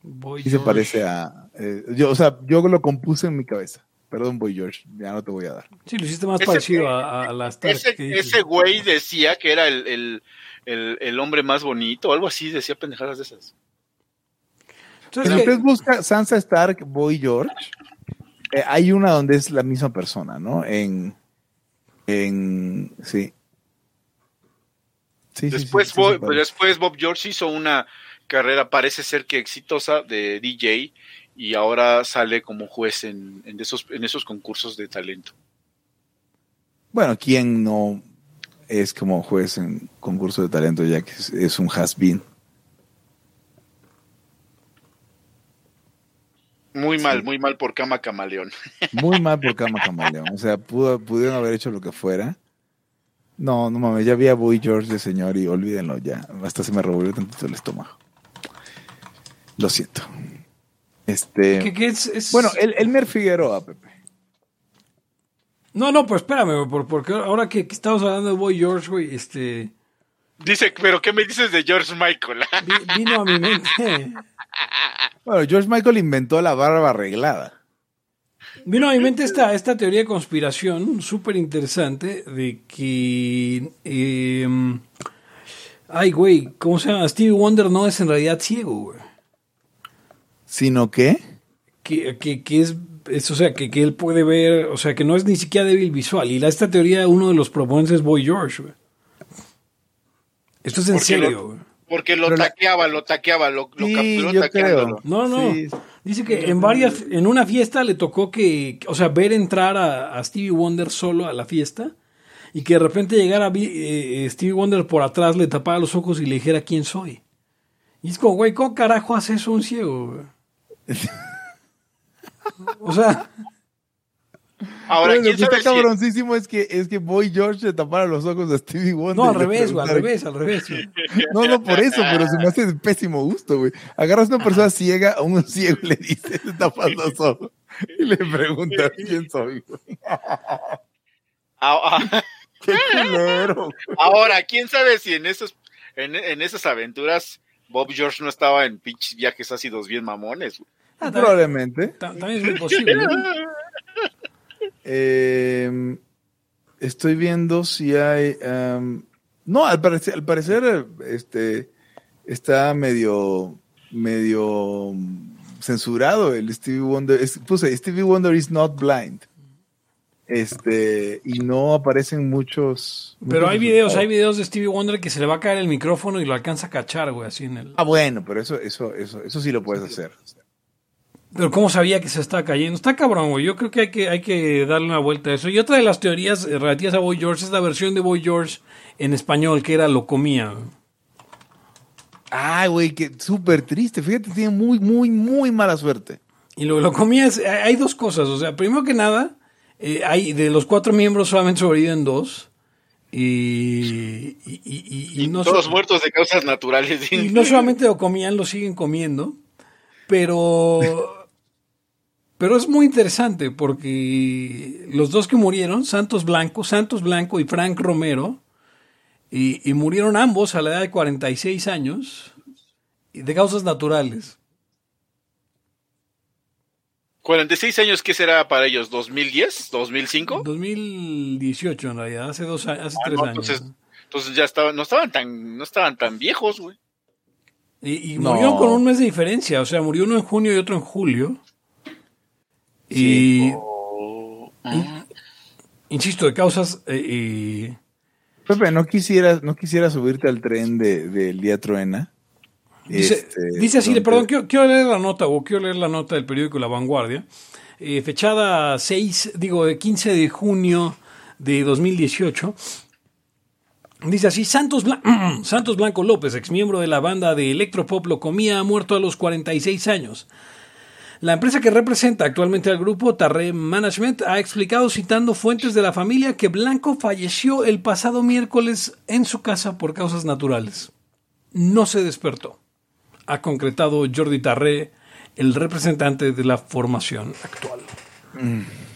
Boy Sí se George. parece a. eh, yo, o sea, yo lo compuse en mi cabeza. Perdón, Boy George, ya no te voy a dar. Sí, lo hiciste más Ese- parecido a, a las Ese, ese güey decía que era el, el, el, el hombre más bonito, algo así, decía pendejadas de esas. Entonces, Si usted busca Sansa Stark, Boy George, eh, hay una donde es la misma persona, ¿no? En. En. Sí. Sí, Después, sí, sí, Bob, después Bob George hizo una carrera, parece ser que exitosa, de DJ y ahora sale como juez en, en esos, en esos concursos de talento. Bueno, ¿quién no es como juez en concurso de talento ya que es, es un has-been? Muy mal, muy mal por Cama Camaleón. Muy mal por Cama Camaleón. O sea, pudo, pudieron haber hecho lo que fuera. No, no mames, ya vi a Boy George de señor y olvídenlo ya. Hasta se me revolvió tantito el estómago. Lo siento. Este. ¿Qué- qué es- es- Bueno, el, Elmer Figueroa, Pepe. No, no, pues espérame, porque ahora que, estamos hablando de Boy George, güey, este, Dice, pero ¿qué me dices de George Michael? vi- vino a mi mente, Bueno, George Michael inventó la barba arreglada. Vino a mi mente esta, esta teoría de conspiración súper interesante de que, eh, ay, güey, ¿cómo se llama? Stevie Wonder no es en realidad ciego, güey. Sino que. que, que, que es, es, o sea, que, que él puede ver, o sea, que no es ni siquiera débil visual. Y la, esta teoría, uno de los proponentes es Boy George, güey. Esto es en Porque serio, lo- güey. Porque lo Pero la- taqueaba, lo taqueaba, lo, lo Sí, capturó yo taqueándolo. creo. No, no. Sí. Dice que en varias, en una fiesta le tocó que, o sea, ver entrar a, a Stevie Wonder solo a la fiesta y que de repente llegara eh, eh, Stevie Wonder por atrás, le tapara los ojos y le dijera quién soy. Y es como, güey, ¿cómo carajo hace eso un ciego? güey? o sea, Ahora, Bueno, lo ¿quién que sabe está si cabroncísimo es que, es que Boy George le tapara los ojos a Stevie Wonder. no, al revés, güey, al revés, al revés. güey. No, no por eso, pero se me hace de pésimo gusto, güey. Agarras a una persona ciega, a un ciego y le dices, te tapas los ojos. Y le preguntas quién soy, güey. Ah, ah, Qué culero. Ahora, ¿quién sabe si en esos, en, en esas aventuras Bob George no estaba en pinches viajes ácidos bien mamones? güey? Ah, Probablemente. ta- también es muy posible. ¿no? Eh, estoy viendo si hay. em, no, al parecer, al parecer, este está medio, medio censurado el Stevie Wonder. es- puse Stevie Wonder is not blind. Este, y no aparecen muchos. Pero muchos hay videos, hay videos de Stevie Wonder que se le va a caer el micrófono y lo alcanza a cachar, güey, así en el... Ah, bueno, pero eso, eso, eso, eso sí lo puedes hacer. Pero cómo sabía que se estaba cayendo. Está cabrón, güey. Yo creo que hay que, hay que darle una vuelta a eso. Y otra de las teorías relativas a Boy George es la versión de Boy George en español, que era lo comía. Ay, güey, que súper triste. Fíjate, tiene muy, muy, muy mala suerte. Y lo, lo comía es, hay hay dos cosas. O sea, primero que nada, eh, hay de los cuatro miembros solamente sobreviven dos. Y, y, y- y- y no Todos so- muertos de causas naturales. Y no solamente lo comían, lo siguen comiendo. Pero. Pero es muy interesante porque los dos que murieron, Santos Blanco, Santos Blanco y Frank Romero, y, y murieron ambos a la edad de 46 años y de causas naturales. 46 años, ¿qué será para ellos? ¿2010? ¿2005? 2018 en realidad, hace dos años, hace Ah, tres no, años. entonces, entonces ya estaban, no estaban tan, no estaban tan viejos, güey. Y, y No. murieron con un mes de diferencia, o sea, murió uno en junio y otro en julio. Y, insisto, de causas eh, y- Pepe, ¿no quisieras, no quisiera subirte al tren de, del día truena? Dice, Este, dice así, perdón, quiero, quiero leer la nota, o quiero leer la nota del periódico La Vanguardia, eh, fechada 6, digo, de 15 de junio de 2018. Dice así, Santos, Santos Blanco López, exmiembro de la banda de Electropop Locomía, ha muerto a los 46 años. La empresa que representa actualmente al grupo, Tarré Management, ha explicado citando fuentes de la familia que Blanco falleció el pasado miércoles en su casa por causas naturales. No se despertó ha concretado Jordi Tarré, el representante de la formación actual.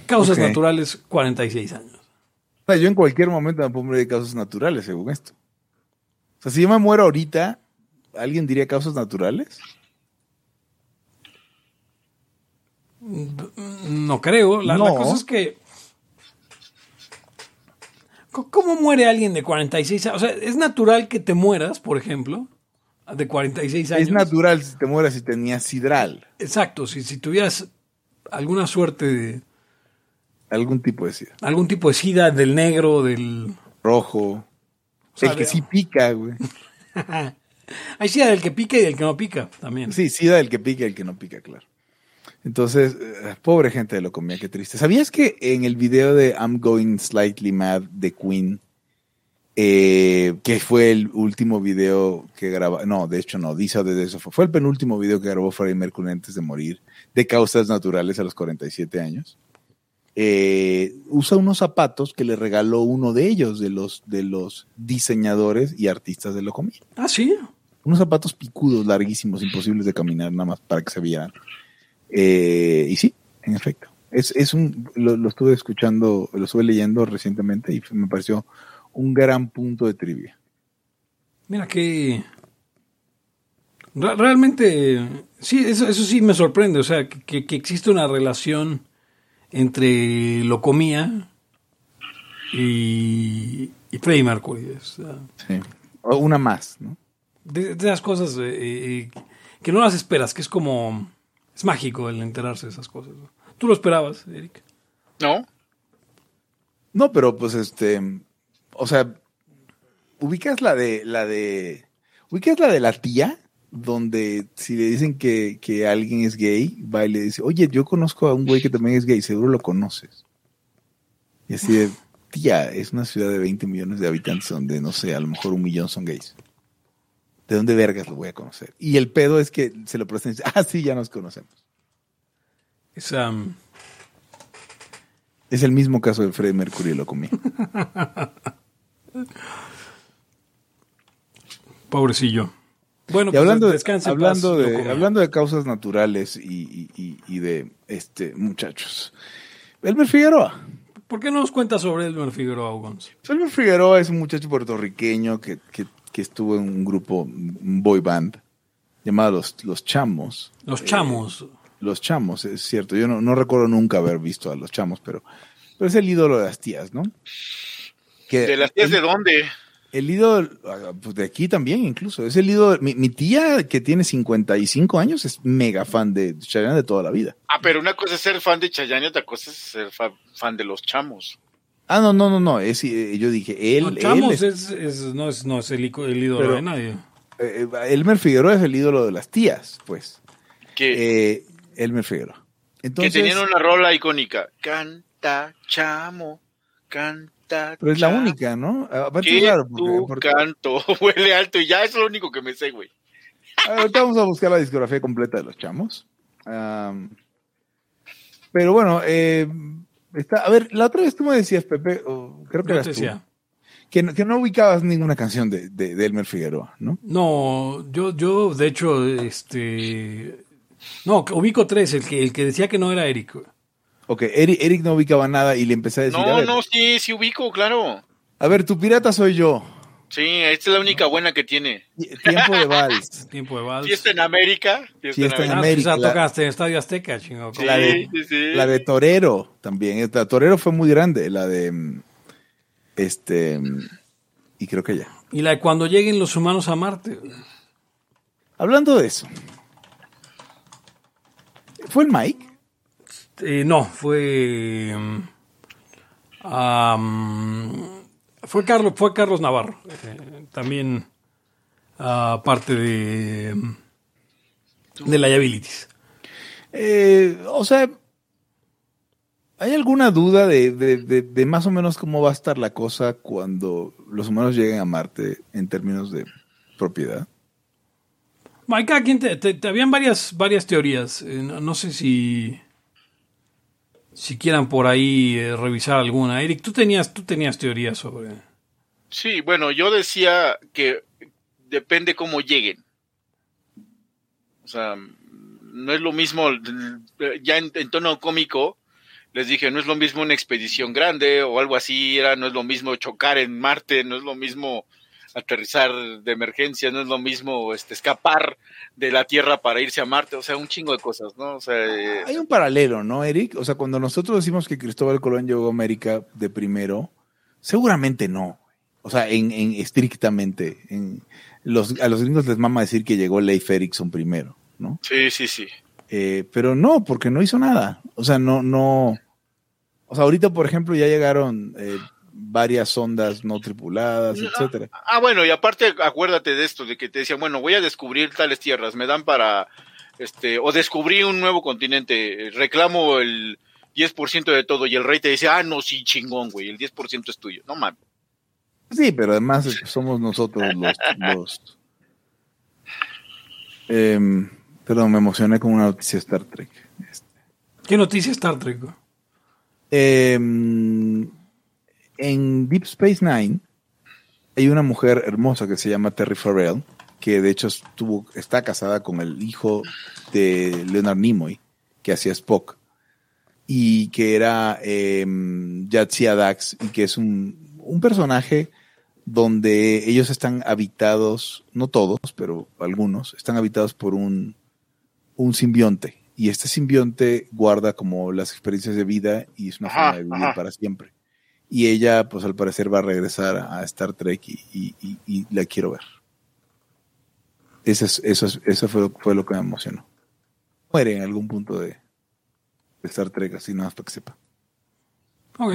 Causas ok. naturales, 46 años. Yo en cualquier momento me morir de causas naturales, según esto. O sea, si yo me muero ahorita, ¿alguien diría causas naturales? No creo. La, la No. cosa es que. ¿Cómo muere alguien de 46 años? O sea, ¿es natural que te mueras, por ejemplo, de 46 años? Es natural si te mueras si tenías sidral, Exacto. Si, si tuvieras alguna suerte de. algún tipo de sida. algún tipo de sida del negro, del. Rojo. sea, el que de- sí pica, güey. Hay sida del que pica y del que no pica también. Sí, sida el que pica y el que no pica, claro. Entonces, eh, pobre gente de lo comía, qué triste. ¿Sabías que en el video de I'm Going Slightly Mad de Queen, eh, que fue el último video que grabó, no, de hecho no, dice de eso, fue, fue el penúltimo video que grabó Freddie Mercury antes de morir, de causas naturales a los 47 años. Eh, usa unos zapatos que le regaló uno de ellos, de los, de los diseñadores y artistas de lo comía Ah, sí. unos zapatos picudos, larguísimos, imposibles de caminar, nada más para que se vieran. Eh, y sí, en efecto. Es, es un, lo, lo estuve escuchando, lo estuve leyendo recientemente y me pareció un gran punto de trivia. Mira que re- realmente sí, eso, eso sí me sorprende, o sea, que, que existe una relación entre Locomía y, y Freddie Mercury. o sea, Sí. O una más, ¿no? de, de esas cosas eh, eh, que no las esperas, que es como Es mágico el enterarse de esas cosas. ¿no? ¿Tú lo esperabas, Eric? ¿No? No, pero pues este, o sea, ubicas la de, la de, ubicas la de la tía, donde si le dicen que, que alguien es gay, va y le dice, oye, yo conozco a un güey que también es gay, seguro lo conoces. Y así de, tía, es una ciudad de 20 millones de habitantes donde, no sé, a lo mejor un millón son gays. ¿De dónde vergas lo voy a conocer? Y el pedo es que se lo presentan y dice, ah, sí, ya nos conocemos. Es, um, Es el mismo caso de Freddie Mercury y lo comí. pobrecillo. Bueno, Y pues hablando, de, hablando, paz, de, hablando de causas naturales y, y- y- y de este muchachos. Elmer Figueroa. ¿Por qué no nos cuentas sobre Elmer Figueroa, Gonz? Elmer Figueroa es un muchacho puertorriqueño que, que- que estuvo en un grupo, un boy band, llamado Los, Los Chamos. Los chamos. Los Chamos, es cierto. Yo no, no recuerdo nunca haber visto a Los Chamos, pero, pero es el ídolo de las tías, ¿no? Que ¿De las tías el- de dónde? El ídolo, ah, pues de aquí también incluso, es el ídolo, mi, mi tía que tiene 55 años es mega fan de Chayanne de toda la vida. Ah, pero una cosa es ser fan de Chayanne y otra cosa es ser fa- fan de los chamos. Ah, no, no, no, no, es, eh, yo dije, él, No, él chamos es- es, es- no, es, no es el, el ídolo Pero- de nadie. eh, Elmer Figueroa es el ídolo de las tías, pues. Que, Eh, Elmer Figueroa. que Entonces, tenían una rola icónica. Canta, chamo, canta. pero es la única, ¿no? Aparte Que es raro, tu porque, porque- canto huele alto y ya es lo único que me sé, güey. ahorita vamos a buscar la discografía completa de los chamos. Am, pero bueno, eh, está, a ver, la otra vez tú me decías, Pepe, o creo que Yo eras te tú, decía. que, no- que no ubicabas ninguna canción de, de, de Elmer Figueroa, ¿no? No, yo, yo, de hecho, este. No, ubico tres. El que, el que decía que no era Eric. Ok, Eric, Eric no ubicaba nada y le empecé a decir, a No, ver, no, sí, sí ubico, claro. a ver, tu pirata soy yo. Sí, esta es la única buena que tiene. Tiempo de vals. Tiempo de vals. Fiesta en América. Fiesta en Ah, América. pues, esa tocaste en Estadio Azteca, chingo. Sí, La de- sí, sí. La de Torero también. Torero fue muy grande, la de este y creo que ya. Y la de cuando lleguen los humanos a Marte. Hablando de eso. ¿Fue el Mike? Eh, no, fue. am, fue Carlos, fue Carlos Navarro. eh, también ah, parte de. de Liabilities. Eh, o sea, ¿hay alguna duda de, de- de- de más o menos cómo va a estar la cosa cuando los humanos lleguen a Marte en términos de propiedad? Mike, cada quien te, te- te- habían varias, varias teorías. eh, no, no sé si. Si quieran por ahí eh, revisar alguna. Eric, tú tenías, tú tenías teorías sobre. Sí, bueno, yo decía que depende cómo lleguen. O sea, no es lo mismo, ya en, en tono cómico, les dije, no es lo mismo una expedición grande o algo así, era, no es lo mismo chocar en Marte, no es lo mismo aterrizar de emergencia, no es lo mismo este, escapar de la Tierra para irse a Marte, o sea, un chingo de cosas, ¿no? O sea, eh, Hay un paralelo, ¿no, Eric? O sea, cuando nosotros decimos que Cristóbal Colón llegó a América de primero, seguramente no. O sea, en, en estrictamente. En los, a los gringos les mama decir que llegó Leif Erikson primero, ¿no? sí, sí, sí. Eh, pero no, porque no hizo nada. O sea, no, no. O sea, ahorita, por ejemplo, ya llegaron eh, varias sondas no tripuladas, etcétera. Ah, bueno, y aparte acuérdate de esto, de que te decían, bueno, voy a descubrir tales tierras, me dan para, este, o descubrí un nuevo continente, reclamo el 10% de todo, y el rey te dice, ah, no, sí, chingón, güey, el 10% es tuyo. No mames. Sí, pero además eh, somos nosotros los. los Em, perdón, me emocioné con una noticia de Star Trek. Este, ¿Qué noticia Star Trek? güey? Em, en Deep Space Nine hay una mujer hermosa que se llama Terry Farrell, que de hecho estuvo, está casada con el hijo de Leonard Nimoy, que hacía Spock, y que era eh, Jadzia Dax, y que es un, un personaje donde ellos están habitados, no todos, pero algunos, están habitados por un, un simbionte. Y este simbionte guarda como las experiencias de vida y es una Ajá, forma de vivir ajá. para siempre. Y ella, pues al parecer, va a regresar a, Star Trek y, y- y- y la quiero ver. Eso, es, eso, es- eso fue, lo, fue lo que me emocionó. muere en algún punto de, de Star Trek, así nada más para que sepa.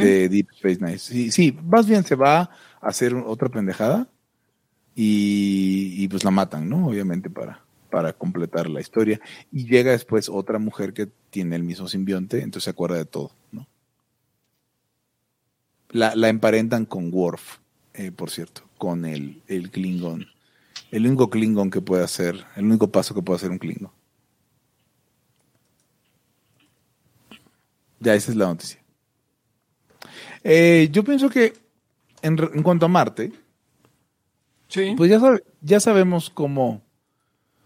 De Deep Space Nine. Sí, sí, más bien se va a hacer otra pendejada y, y pues la matan, ¿no? Obviamente para, para completar la historia. Y llega después otra mujer que tiene el mismo simbionte, entonces se acuerda de todo, ¿no? La, la emparentan con Worf, eh, por cierto, con el, el Klingon. El único Klingon que puede hacer, el único paso que puede hacer un Klingon. Ya, esa es la noticia. Eh, yo pienso que en, en cuanto a Marte, Sí. pues ya, sabe- ya sabemos cómo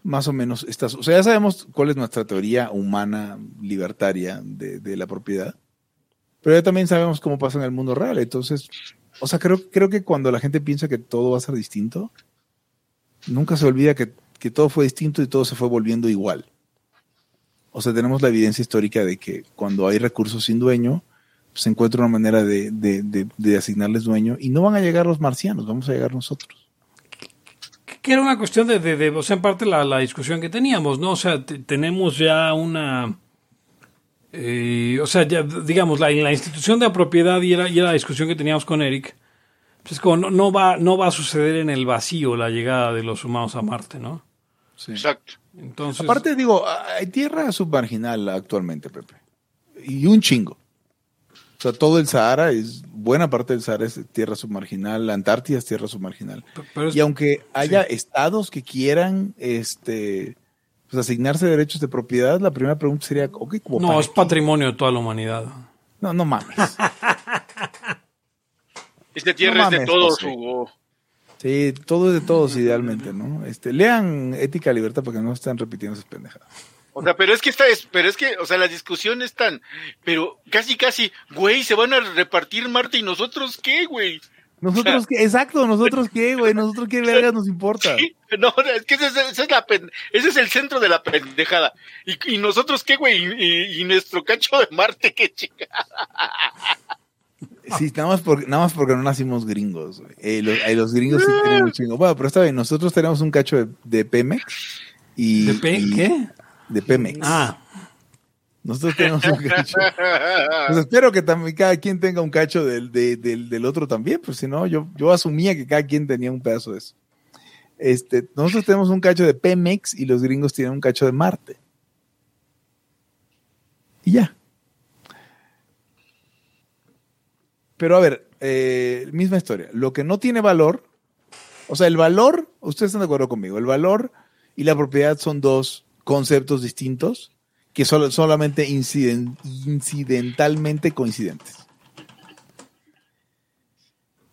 más o menos estás. O sea, ya sabemos cuál es nuestra teoría humana libertaria de, de la propiedad. Pero ya también sabemos cómo pasa en el mundo real. Entonces, o sea, creo, creo que cuando la gente piensa que todo va a ser distinto, nunca se olvida que, que todo fue distinto y todo se fue volviendo igual. O sea, tenemos la evidencia histórica de que cuando hay recursos sin dueño, se encuentra una manera de, de- de- asignarles dueño y no van a llegar los marcianos, vamos a llegar nosotros. que era una cuestión de, o sea, en parte la, la discusión que teníamos, ¿no? O sea, te- tenemos ya una, eh, o sea, ya, digamos, la, la institución de la propiedad y era, y era la discusión que teníamos con Eric, pues como no, no va, no va a suceder en el vacío la llegada de los humanos a Marte, ¿no? Exacto. Entonces, Aparte, digo, hay tierra submarginal actualmente, Pepe. Y un chingo. O sea, todo el Sahara es, buena parte del Sahara es tierra submarginal, la Antártida es tierra submarginal. p- pero es- Y aunque haya estados que quieran este pues asignarse derechos de propiedad, la primera pregunta sería, ok, ¿cómo no, es qué? patrimonio de toda la humanidad. No, no mames. Esta tierra No es de mames, todos, José. Hugo. Sí, todo es de todos idealmente, ¿no? Este, lean Ética y Libertad para que no estén repitiendo esas pendejadas. O sea, pero es que esta es, pero es que, o sea, la discusión es tan, pero casi casi, güey, se van a repartir Marte y nosotros qué, güey. Nosotros qué, exacto, nosotros qué, güey, nosotros qué vergas nos importa. Sí, No, es que ese, es- ese es la pen- ese es el centro de la pendejada. Y, y nosotros qué, güey, y, y nuestro cacho de Marte, qué chica. Sí, nada más porque, nada más porque no nacimos gringos. güey. Eh, los, eh, los gringos sí tienen un chingo. Bueno, pero está bien, nosotros tenemos un cacho de, de Pemex y. ¿De y- qué? De Pemex. Ah, Nosotros tenemos un cacho. Pues espero que también cada quien tenga un cacho del, de- del, del otro también, pues si no, yo, yo asumía que cada quien tenía un pedazo de eso. Este, nosotros tenemos un cacho de Pemex y los gringos tienen un cacho de Marte. Y ya. Pero a ver, eh, misma historia. Lo que no tiene valor, o sea, el valor, ustedes están de acuerdo conmigo, el valor y la propiedad son dos conceptos distintos que solo, solamente inciden- incidentalmente coincidentes.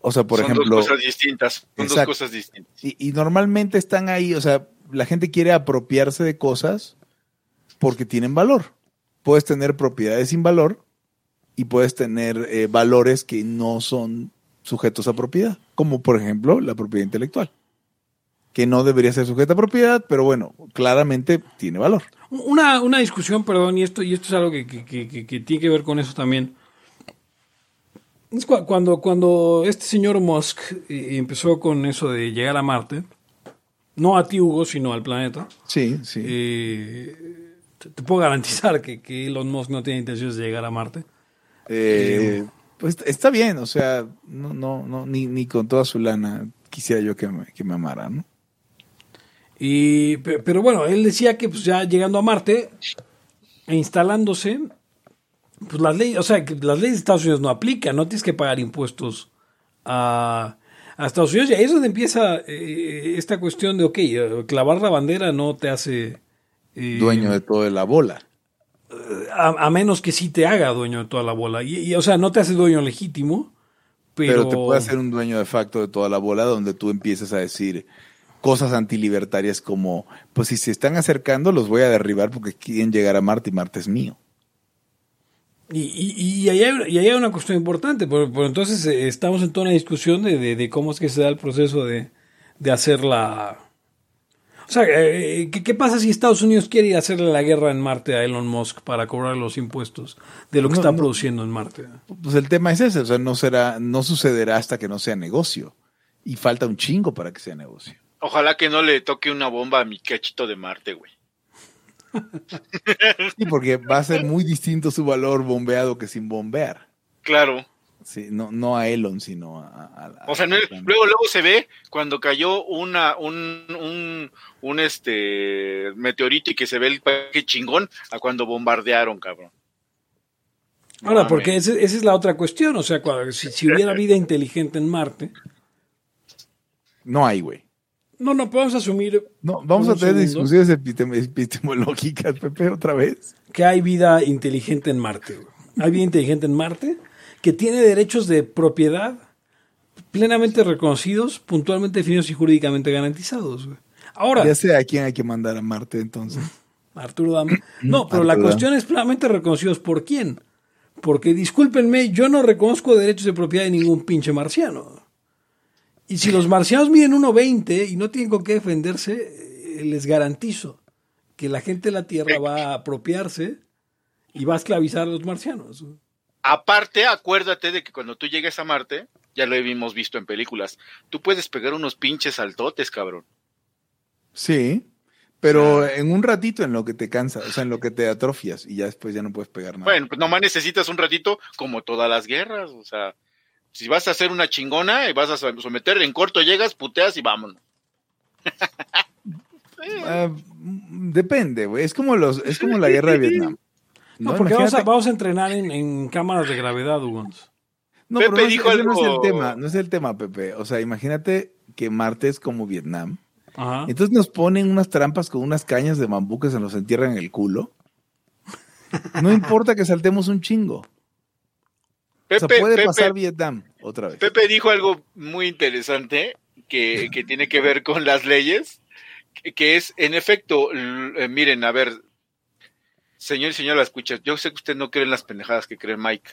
O sea, por Son ejemplo, dos cosas distintas. Son dos cosas distintas. y, y normalmente están ahí, o sea, la gente quiere apropiarse de cosas porque tienen valor. Puedes tener propiedades sin valor y puedes tener eh, valores que no son sujetos a propiedad, como por ejemplo la propiedad intelectual, que no debería ser sujeta a propiedad, pero bueno, claramente tiene valor. Una, una discusión, perdón, y esto, y esto es algo que, que- que- tiene que ver con eso también. Es cuando, cuando este señor Musk eh, empezó con eso de llegar a Marte, no a ti, Hugo, sino al planeta, Sí, sí. eh, te, te puedo garantizar que, que Elon Musk no tiene intenciones de llegar a Marte. Eh, pues está bien, o sea, no, no, no, ni, ni con toda su lana quisiera yo que me, que me amara, ¿no? Y, pe- pero bueno, él decía que pues ya llegando a Marte e instalándose, pues las leyes, o sea, que las leyes de Estados Unidos no aplican, no tienes que pagar impuestos a, a Estados Unidos. Y ahí es donde empieza eh, esta cuestión de, ok, eh, clavar la bandera no te hace... eh, Dueño de toda la bola. a, a menos que sí te haga dueño de toda la bola. Y, y, o sea, no te hace dueño legítimo, pero... Pero, te puede hacer un dueño de facto de toda la bola donde tú empiezas a decir cosas antilibertarias como, pues si se están acercando los voy a derribar porque quieren llegar a Marte y Marte es mío. Y, y, y ahí hay, y ahí hay una cuestión importante, pero entonces eh, estamos en toda una discusión de, de- de cómo es que se da el proceso de, de hacer la... O sea, eh, ¿qué, qué pasa si Estados Unidos quiere ir a hacerle la guerra en Marte a Elon Musk para cobrar los impuestos de lo que No, está no. produciendo en Marte? Pues el tema es ese, o sea, no será, no sucederá hasta que no sea negocio. Y falta un chingo para que sea negocio. Ojalá que no le toque una bomba a mi cachito de Marte, güey. Sí, porque va a ser muy distinto su valor bombeado que sin bombear. Claro. Sí, no, no a Elon, sino a... a- a- O sea, no- luego, luego se ve cuando cayó una, un, un, un este meteorito y que se ve el paquete chingón a cuando bombardearon, cabrón. Ahora, No, porque esa es la otra cuestión. O sea, cua- si, si hubiera vida inteligente en Marte. No hay, güey. No, no, podemos asumir No, vamos a tener segundo. discusiones epitem- epistemológicas, Pepe, otra vez. que hay vida inteligente en Marte. Hay vida inteligente en Marte que tiene derechos de propiedad plenamente reconocidos, puntualmente definidos y jurídicamente garantizados. güey. Ahora, Ya sé a quién hay que mandar a Marte, entonces. Arturo Dam. No, pero la cuestión es plenamente reconocidos por quién. Porque discúlpenme, yo no reconozco derechos de propiedad de ningún pinche marciano. Y si los marcianos miden 1.20 y no tienen con qué defenderse, eh, les garantizo que la gente de la Tierra va a apropiarse y va a esclavizar a los marcianos. Aparte, acuérdate de que cuando tú llegues a Marte, ya lo hemos visto en películas, tú puedes pegar unos pinches saltotes, cabrón. Sí, pero en un ratito en lo que te cansa, o sea, en lo que te atrofias y ya después ya no puedes pegar nada. Bueno, pues nomás necesitas un ratito, como todas las guerras, o sea, si vas a hacer una chingona y vas a someter, en corto llegas, puteas y vámonos. Ah, mm, depende, güey. Es como los, es como la guerra de Vietnam. No, porque vamos a, Imagínate- vamos a entrenar en, en cámaras de gravedad, Hugo. No, Pepe pero no es- dijo ese no es algo- el tema, no es el tema, Pepe. O sea, imagínate que Marte es como Vietnam. Ajá. Entonces nos ponen unas trampas con unas cañas de bambú que se nos entierran en el culo. No importa que saltemos un chingo. O Pepe, sea, puede Pepe- pasar Vietnam otra vez. Pepe dijo algo muy interesante que, que tiene que ver con las leyes, que, que es, en efecto, eh, miren, a ver, señor y señora, escucha, yo sé que usted no cree en las pendejadas que cree Mike.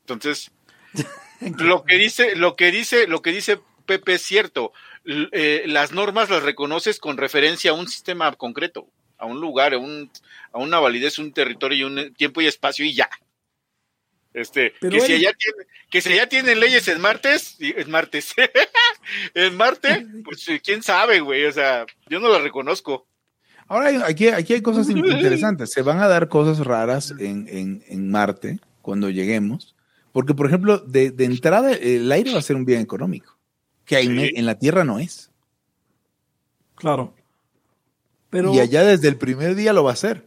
Entonces, lo que dice, lo que dice, lo que dice Pepe es cierto. L- eh, las normas las reconoces con referencia a un sistema concreto, a un lugar, a, un, a una validez, un territorio y un tiempo y espacio y ya. Este, Pero que si allá tiene, que si allá tienen leyes en martes, en martes, en Marte, pues eh, quién sabe, güey, o sea, yo no lo reconozco. Ahora hay- aquí, aquí hay cosas in- interesantes. Se van a dar cosas raras en, en- en Marte cuando lleguemos. Porque, por ejemplo, de, de entrada el aire va a ser un bien económico. Que en, Sí. en la Tierra no es. Claro. Pero, Y allá desde el primer día lo va a ser.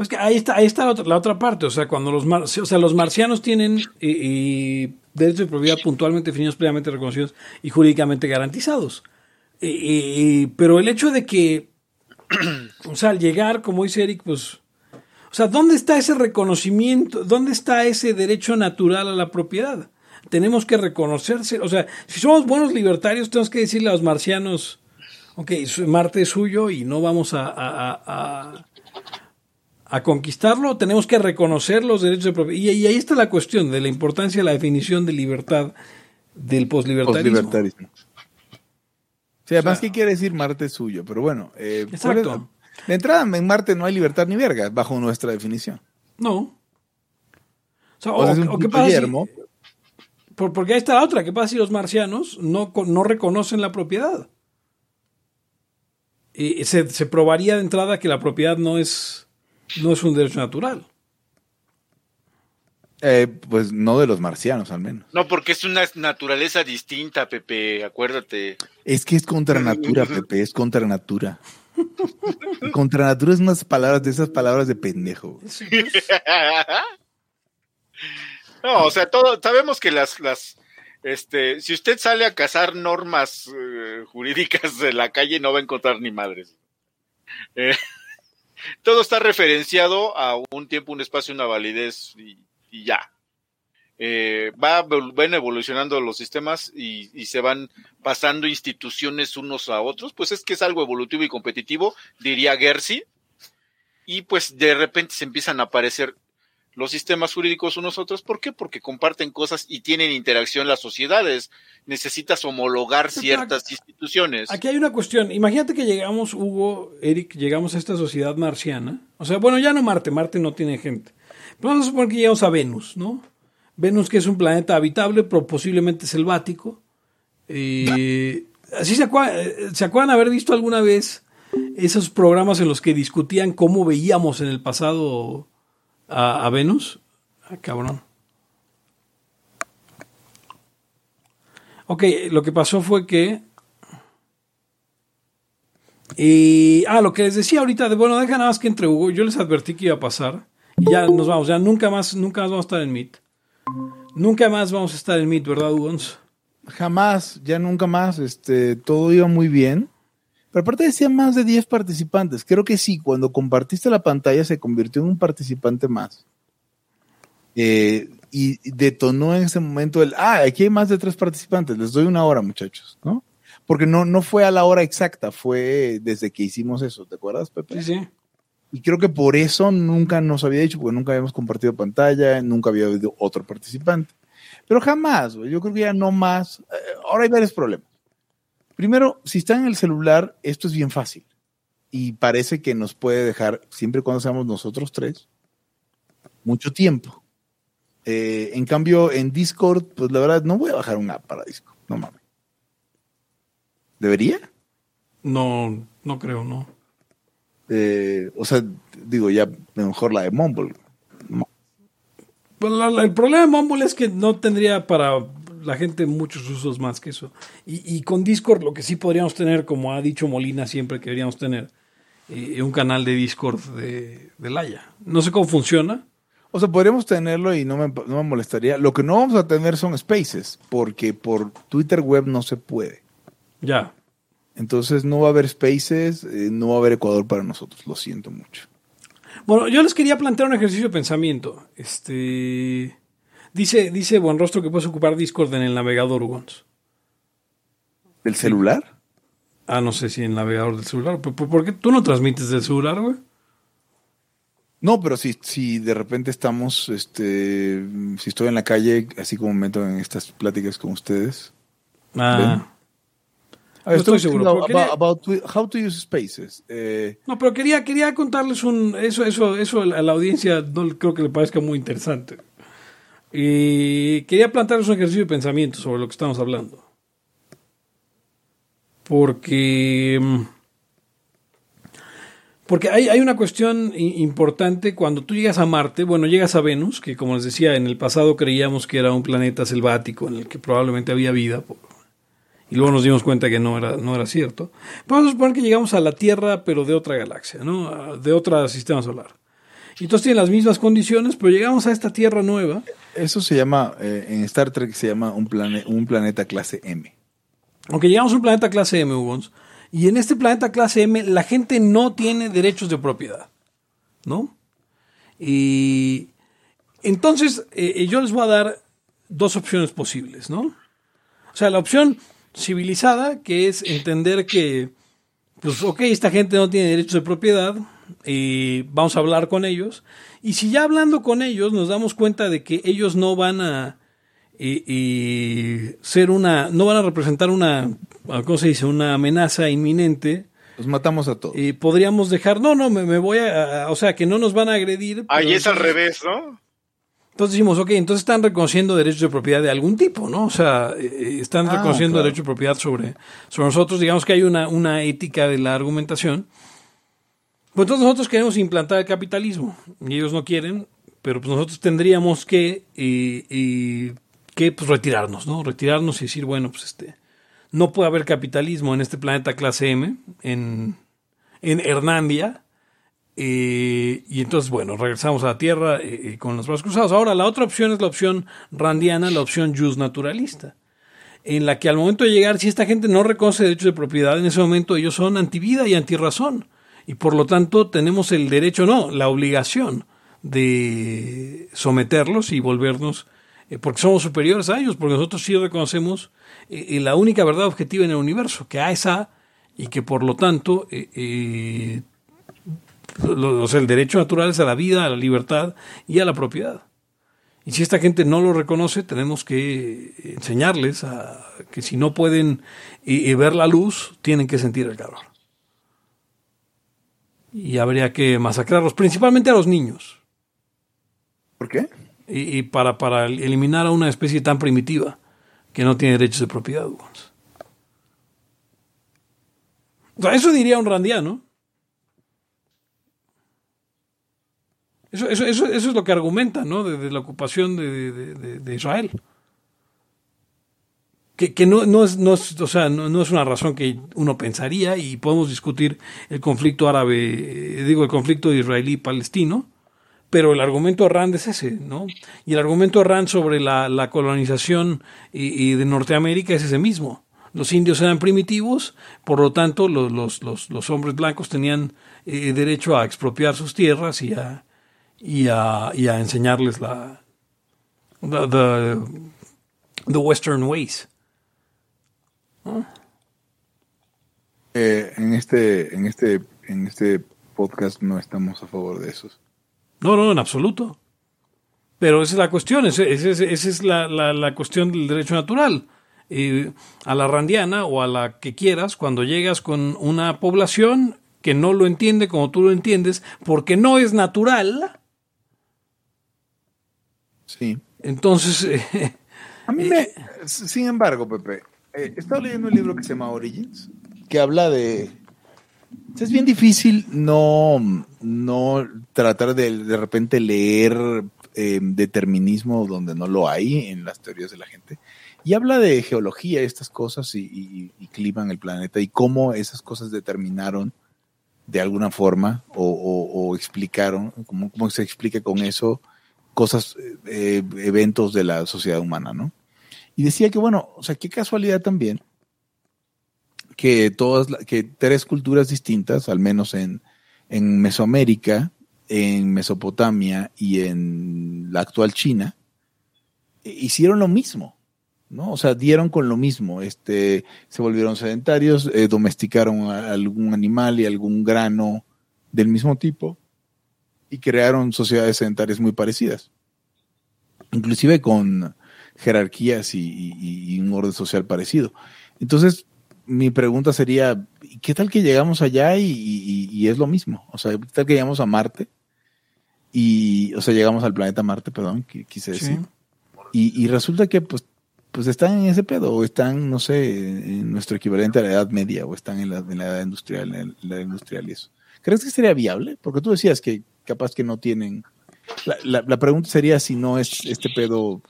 Pues que ahí está, ahí está la otra, parte. O sea, cuando los, mar- o sea, los marcianos tienen eh, derechos de propiedad puntualmente definidos, previamente reconocidos y jurídicamente garantizados. Pero el hecho de que, o sea, al llegar, como dice Eric, pues, o sea, ¿dónde está ese reconocimiento? ¿Dónde está ese derecho natural a la propiedad? Tenemos que reconocerse, o sea, si somos buenos libertarios, tenemos que decirle a los marcianos, ok, Marte es suyo y no vamos a a conquistarlo, tenemos que reconocer los derechos de propiedad. Y, y ahí está la cuestión de la importancia de la definición de libertad del poslibertarismo. Poslibertarismo. Sí, además, ¿qué quiere decir Marte es suyo? Pero bueno, eh, ¿cuál es la- Exacto. de entrada en Marte no hay libertad ni verga, bajo nuestra definición. No. O, sea, O sea, o- o qué pasa si- por- porque ahí está la otra. ¿Qué pasa si los marcianos no, no reconocen la propiedad? Y se, se probaría de entrada que la propiedad no es, no es un derecho natural. Eh, pues no de los marcianos, al menos. No, porque es una naturaleza distinta, Pepe, acuérdate. Es que es contra natura, Pepe, es contra natura. Contra natura es unas palabras de esas palabras de pendejo. No, o sea, todo, sabemos que las, las, este, si usted sale a cazar normas eh, jurídicas de la calle, no va a encontrar ni madres. Eh, todo está referenciado a un tiempo, un espacio, una validez y, ya. Eh, va, van evolucionando los sistemas y, y se van pasando instituciones unos a otros, pues es que es algo evolutivo y competitivo, diría Gersi, y pues de repente se empiezan a aparecer los sistemas jurídicos unos a otros. ¿Por qué? Porque comparten cosas y tienen interacción las sociedades. Necesitas homologar ciertas instituciones. Aquí hay una cuestión. Imagínate que llegamos, Hugo, Eric, llegamos a esta sociedad marciana. O sea, bueno, ya no Marte, Marte no tiene gente. Pero vamos a suponer que llegamos a Venus, ¿no? Venus que es un planeta habitable, pero posiblemente selvático. Eh, así se acuerdan, se acuerdan haber visto alguna vez esos programas en los que discutían cómo veíamos en el pasado a, Venus. Ah, cabrón. Ok, lo que pasó fue que. Y, ah, lo que les decía ahorita, de, bueno, deja nada más que entre Hugo. Yo les advertí que iba a pasar. Y ya nos vamos, ya nunca más, nunca más vamos a estar en Meet. Nunca más vamos a estar en Meet, ¿verdad, Hugons? Jamás, ya nunca más, este, todo iba muy bien. Pero aparte decía más de 10 participantes. Creo que sí, cuando compartiste la pantalla se convirtió en un participante más. Eh, y detonó en ese momento el, ah, aquí hay más de tres participantes, les doy una hora, muchachos, ¿no? Porque no, no fue a la hora exacta, fue desde que hicimos eso, ¿te acuerdas, Pepe? Sí, sí. Y creo que por eso nunca nos había dicho, porque nunca habíamos compartido pantalla, nunca había habido otro participante. Pero jamás, yo creo que ya no más. Eh, ahora hay varios problemas. Primero, si está en el celular, esto es bien fácil. Y parece que nos puede dejar, siempre y cuando seamos nosotros tres, mucho tiempo. Eh, en cambio, en Discord, pues la verdad, no voy a bajar una app para Discord. No mames. ¿Debería? No, no creo, no. Eh, o sea, digo, ya mejor la de Mumble. No. Pues la- la- el problema de Mumble es que no tendría para la gente muchos usos más que eso. Y, y con Discord lo que sí podríamos tener, como ha dicho Molina siempre que deberíamos tener, eh, un canal de Discord de, de Laia. No sé cómo funciona. O sea, podríamos tenerlo y no me, no me molestaría. Lo que no vamos a tener son spaces, porque por Twitter web no se puede. Ya. Entonces no va a haber spaces, eh, no va a haber Ecuador para nosotros. Lo siento mucho. Bueno, yo les quería plantear un ejercicio de pensamiento. Este dice, dice Buenrostro que puedes ocupar Discord en el navegador, Ugons. ¿Del celular? Ah, no sé si en el navegador del celular. ¿Por, por- qué tú no transmites del celular, güey? No, pero si, si de repente estamos, este, si estoy en la calle, así como me meto en estas pláticas con ustedes. Ah. No estoy estoy seguro, quería- about, about how to use spaces. Eh, No, pero quería, quería contarles un. Eso, eso, eso a la audiencia no le- creo que le parezca muy interesante. Y quería plantearles un ejercicio de pensamiento sobre lo que estamos hablando. Porque. mm, Porque hay, hay una cuestión importante cuando tú llegas a Marte, bueno, llegas a Venus, que como les decía, en el pasado creíamos que era un planeta selvático en el que probablemente había vida, y luego nos dimos cuenta que no era, no era cierto. Vamos a suponer que llegamos a la Tierra, pero de otra galaxia, ¿no? De otro sistema solar. Y entonces tienen las mismas condiciones, pero llegamos a esta Tierra nueva. eso se llama, eh, en Star Trek se llama un, plane- un planeta clase M. Aunque llegamos a un planeta clase M, Hugons, y en este planeta clase M la gente no tiene derechos de propiedad, ¿no? Y entonces eh, yo les voy a dar dos opciones posibles, ¿no? O sea, la opción civilizada, que es entender que, pues, ok, esta gente no tiene derechos de propiedad, y vamos a hablar con ellos, y si ya hablando con ellos nos damos cuenta de que ellos no van a y, y ser una, no van a representar una, ¿cómo se dice? Una amenaza inminente. Los matamos a todos. Y podríamos dejar, no, no, me, me voy a, a- o sea, que no nos van a agredir. Ahí es al entonces- revés, ¿no? Entonces decimos, ok, entonces están reconociendo derechos de propiedad de algún tipo, ¿no? O sea, eh, están Ah, reconociendo claro. derechos de propiedad sobre, sobre nosotros. Digamos que hay una, una ética de la argumentación. Pues entonces nosotros queremos implantar el capitalismo y ellos no quieren, pero pues nosotros tendríamos que, que pues, retirarnos, ¿no? Retirarnos y decir, bueno, pues este, no puede haber capitalismo en este planeta clase M, en, en Hernandia. Eh, y entonces, bueno, regresamos a la Tierra eh, eh, con los brazos cruzados. Ahora, la otra opción es la opción randiana, la opción jus naturalista, en la que al momento de llegar, si esta gente no reconoce derechos de propiedad, en ese momento ellos son antivida y antirrazón. Y por lo tanto tenemos el derecho, no, la obligación de someterlos y volvernos, eh, porque somos superiores a ellos, porque nosotros sí reconocemos eh, eh, la única verdad objetiva en el universo, que A es A, y que por lo tanto lo- o sea, el derecho natural es a la vida, a la libertad y a la propiedad. Y si esta gente no lo reconoce, tenemos que enseñarles a que si no pueden ver la luz, tienen que sentir el calor. Y habría que masacrarlos, principalmente a los niños, ¿Por qué? y, y para, para eliminar a una especie tan primitiva que no tiene derechos de propiedad. Ugons. O sea, eso diría un randiano. Eso, eso, eso, eso es lo que argumenta, ¿no? De, de la ocupación de- de- de Israel. Que, no, no, es, no, es, o sea, no, es una razón que uno pensaría y podemos discutir el conflicto árabe, eh, digo, el conflicto israelí-palestino, pero el argumento Rand es ese, ¿no? Y el argumento Rand sobre la, la colonización y, de Norteamérica es ese mismo. Los indios eran primitivos, por lo tanto los, los, los, hombres blancos tenían eh, derecho a expropiar sus tierras y a, y a, y a enseñarles la the, the western ways. Eh, en este, en este, en este podcast no estamos a favor de esos. No, no, en absoluto. Pero esa es la cuestión, esa, esa es- esa es la, la- la cuestión del derecho natural. Eh, a la randiana o a la que quieras, cuando llegas con una población que no lo entiende como tú lo entiendes, porque no es natural, Sí. entonces... eh, A mí me, sin embargo, Pepe, eh, he estado leyendo un libro que se llama Origins, que habla de... Es bien difícil no, no tratar de de repente leer eh, determinismo donde no lo hay en las teorías de la gente. Y habla de geología, estas cosas, y, y- y clima en el planeta, y cómo esas cosas determinaron de alguna forma o, explicaron, cómo, se explica con eso cosas, eh, eventos de la sociedad humana, ¿no? Y decía que, bueno, o sea, qué casualidad también que todas, que tres culturas distintas, al menos en, en Mesoamérica, en Mesopotamia y en la actual China, eh, hicieron lo mismo, ¿no? O sea, dieron con lo mismo, este, se volvieron sedentarios, eh, domesticaron a algún animal y algún grano del mismo tipo y crearon sociedades sedentarias muy parecidas, inclusive con jerarquías y, y- y un orden social parecido. Entonces, mi pregunta sería, ¿y ¿qué tal que llegamos allá y, y- y es lo mismo? O sea, ¿qué tal que llegamos a Marte? Y, o sea, llegamos al planeta Marte, perdón, qui- quise Sí. decir. Y, y resulta que, pues, pues están en ese pedo, o están, no sé, en nuestro equivalente a la Edad Media, o están en la, en la Edad Industrial, en la Edad Industrial y eso. ¿Crees que sería viable? Porque tú decías que capaz que no tienen... La, la- la pregunta sería si no es este pedo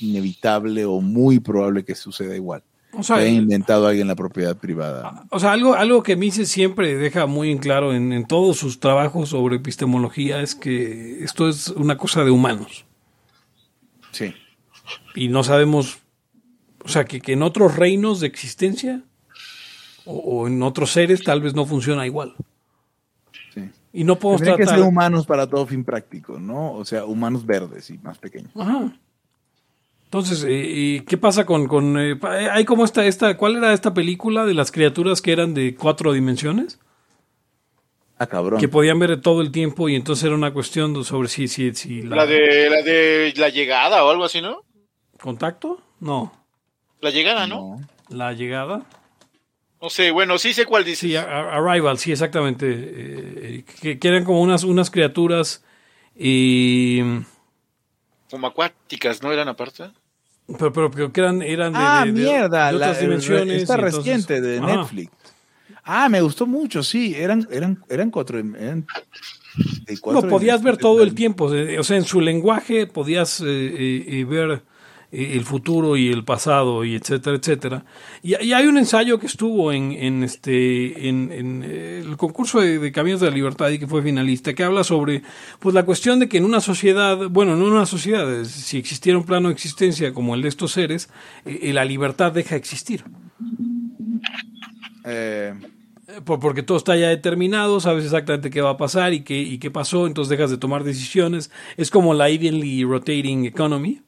inevitable o muy probable que suceda igual. o Que sea, haya inventado alguien la propiedad privada. O sea, algo, algo que Mises siempre deja muy en claro en, en todos sus trabajos sobre epistemología es que esto es una cosa de humanos. Sí. Y no sabemos, o sea, que, que en otros reinos de existencia o, o en otros seres tal vez no funciona igual. sí. Y no podemos Tendría que tratar... ser humanos para todo fin práctico, ¿no? O sea, humanos verdes y más pequeños. Ajá. Entonces, eh, ¿y ¿qué pasa con... con eh, pa- eh, hay como esta, esta... ¿Cuál era esta película de las criaturas que eran de cuatro dimensiones? Ah, cabrón. Que podían ver todo el tiempo y entonces era una cuestión de- sobre si, si, si la... La de la de la llegada o algo así, ¿no? ¿Contacto? No. La llegada, ¿no? No. La llegada. No sé, bueno, sí sé cuál dice. Sí, Arrival, sí, exactamente. Eh, que, que eran como unas, unas criaturas y... Como acuáticas, ¿no eran aparte? Pero, pero, pero que eran, eran de, Ah, de- de- mierda. de otras la- dimensiones. Está entonces- reciente de Ajá. Netflix. Ah, me gustó mucho, sí. Eran, eran, eran cuatro. Eran de cuatro No, podías ver todo el tiempo. eh, O sea, en su lenguaje podías eh, eh, eh, ver eh, el futuro y el pasado y etcétera, etcétera. Y, y hay un ensayo que estuvo en, en este en, en, eh, el concurso de, de Caminos de la Libertad y que fue finalista, que habla sobre pues la cuestión de que en una sociedad, bueno, no en una sociedad, eh, si existiera un plano de existencia como el de estos seres, eh, la libertad deja de existir. Eh, Eh, por- porque todo está ya determinado, sabes exactamente qué va a pasar y qué, y qué pasó, entonces dejas de tomar decisiones. Es como la evenly rotating economy,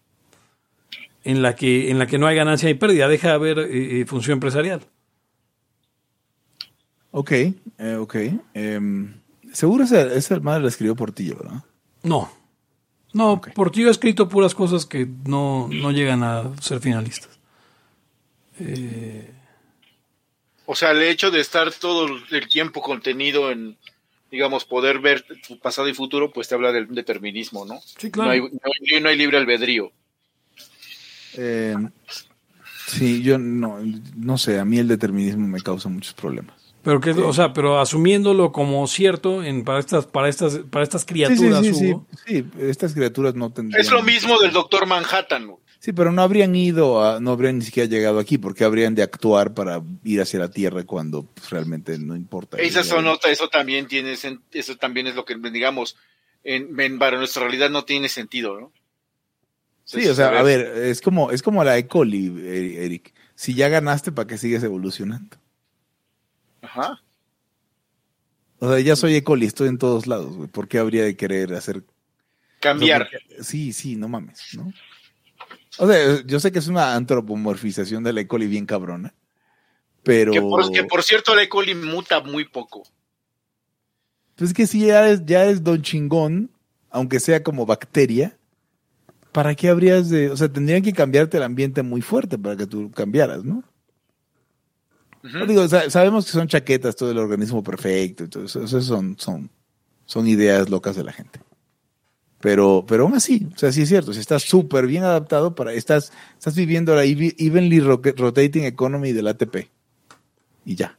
en la que, en la que no hay ganancia ni pérdida, deja de haber eh, eh, función empresarial. ok, eh, ok. Em, seguro esa, esa madre la escribió Portillo, ¿verdad? No. No, Portillo ha escrito puras cosas que no, no llegan a ser finalistas. Eh, O sea, el hecho de estar todo el tiempo contenido en, digamos, poder ver tu pasado y futuro, pues te habla del determinismo, ¿no? sí, claro. No, hay, no, hay, no hay libre albedrío. Em, sí, yo no, no sé, a mí el determinismo me causa muchos problemas. Pero que, o sea, pero asumiéndolo como cierto en para estas, para estas, para estas Sí, sí, criaturas, sí, sí, Hugo. sí, estas criaturas no tendrían. Es lo mismo del Doctor Manhattan. güey. Sí, pero no habrían ido, a, no habrían ni siquiera llegado aquí, porque habrían de actuar para ir hacia la Tierra cuando pues, realmente no importa. Esa son otra- eso también tiene, eso también es lo que digamos, en, en- para nuestra realidad no tiene sentido, ¿no? Sí, o sea, a ver, es como, es como la E. coli, eh, Eric. Si ya ganaste, ¿para qué sigues evolucionando? Ajá. O sea, ya soy E. coli, estoy en todos lados, güey. ¿Por qué habría de querer hacer Cambiar. Sí, sí, no mames, ¿no? O sea, yo sé que es una antropomorfización de la E. coli bien cabrona, pero... Que, por, que por cierto, la E. coli muta muy poco. Pues es que si ya es, ya es don chingón, aunque sea como bacteria, ¿para qué habrías de...? O sea, tendrían que cambiarte el ambiente muy fuerte para que tú cambiaras, ¿no? Ujú. No digo, sa- sabemos que son chaquetas, todo el organismo perfecto, y todo eso, son, son, son ideas locas de la gente. Pero, pero aún así, o sea, sí es cierto, si estás súper bien adaptado para, estás, estás viviendo la ev- evenly ro- rotating economy del ATP. Y ya.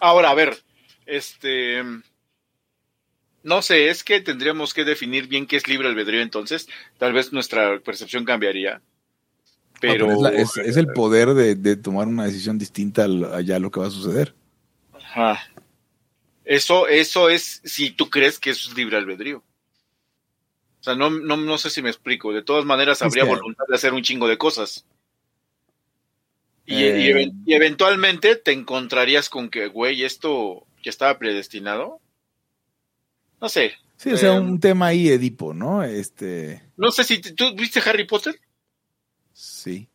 Ahora, a ver, este. No sé, es que tendríamos que definir bien qué es libre albedrío entonces. Tal vez nuestra percepción cambiaría. Pero. No, es, la- es- es el poder de, de tomar una decisión distinta a lo que va a suceder. Ajá. Eso, eso es si tú crees que eso es libre albedrío. O sea, no, no, no sé si me explico. De todas maneras, Es habría que- voluntad de hacer un chingo de cosas. Y, Eh. y eventualmente te encontrarías con que, güey, esto ya estaba predestinado. No sé. Sí, o sea, Eh, un tema ahí Edipo, ¿no? Este, No sé si tú viste Harry Potter. sí.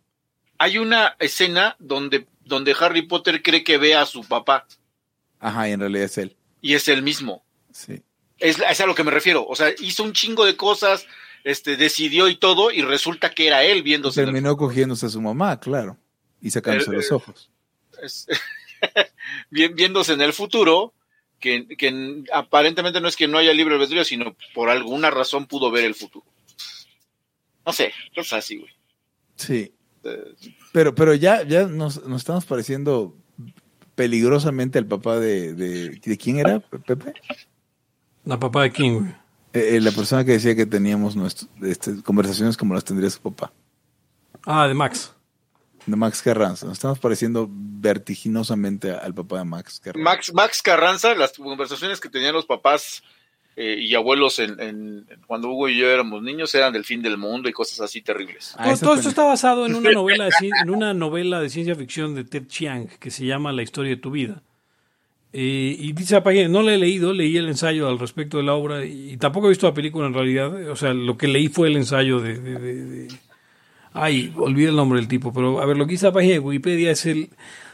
Hay una escena donde, donde Harry Potter cree que ve a su papá Ajá, y en realidad es él. y es el mismo. Sí. Es, es a lo que me refiero. O sea, hizo un chingo de cosas, este, decidió y todo, y resulta que era él viéndose. en el- Terminó cogiéndose a su mamá, claro. Y sacándose Eh, los eh, ojos. es- vi- viéndose en el futuro, que, que aparentemente no es que no haya libre albedrío, sino por alguna razón pudo ver el futuro. No sé, cosas así, güey. Sí. Eh, Pero, pero ya, ya nos, nos estamos pareciendo peligrosamente al papá de, de, ¿de quién era, Pepe? La papá de King, güey. Eh, eh, la persona que decía que teníamos nuestro, este, conversaciones como las tendría su papá, Ah, de Max. De Max Carranza. Nos estamos pareciendo vertiginosamente al papá de Max Carranza. Max, Max Carranza, las conversaciones que tenían los papás eh, y abuelos en, en- cuando Hugo y yo éramos niños eran del fin del mundo y cosas así terribles. Ah, todo, esto está basado en una novela de, en una novela de ciencia ficción de Ted Chiang que se llama La historia de tu vida. Eh, y dice la página, no la he leído, leí el ensayo al respecto de la obra y, tampoco he visto la película en realidad. O sea, lo que leí fue el ensayo de, de- de- de- Ay, olvidé el nombre del tipo, pero a ver, lo que dice la página de Wikipedia es el...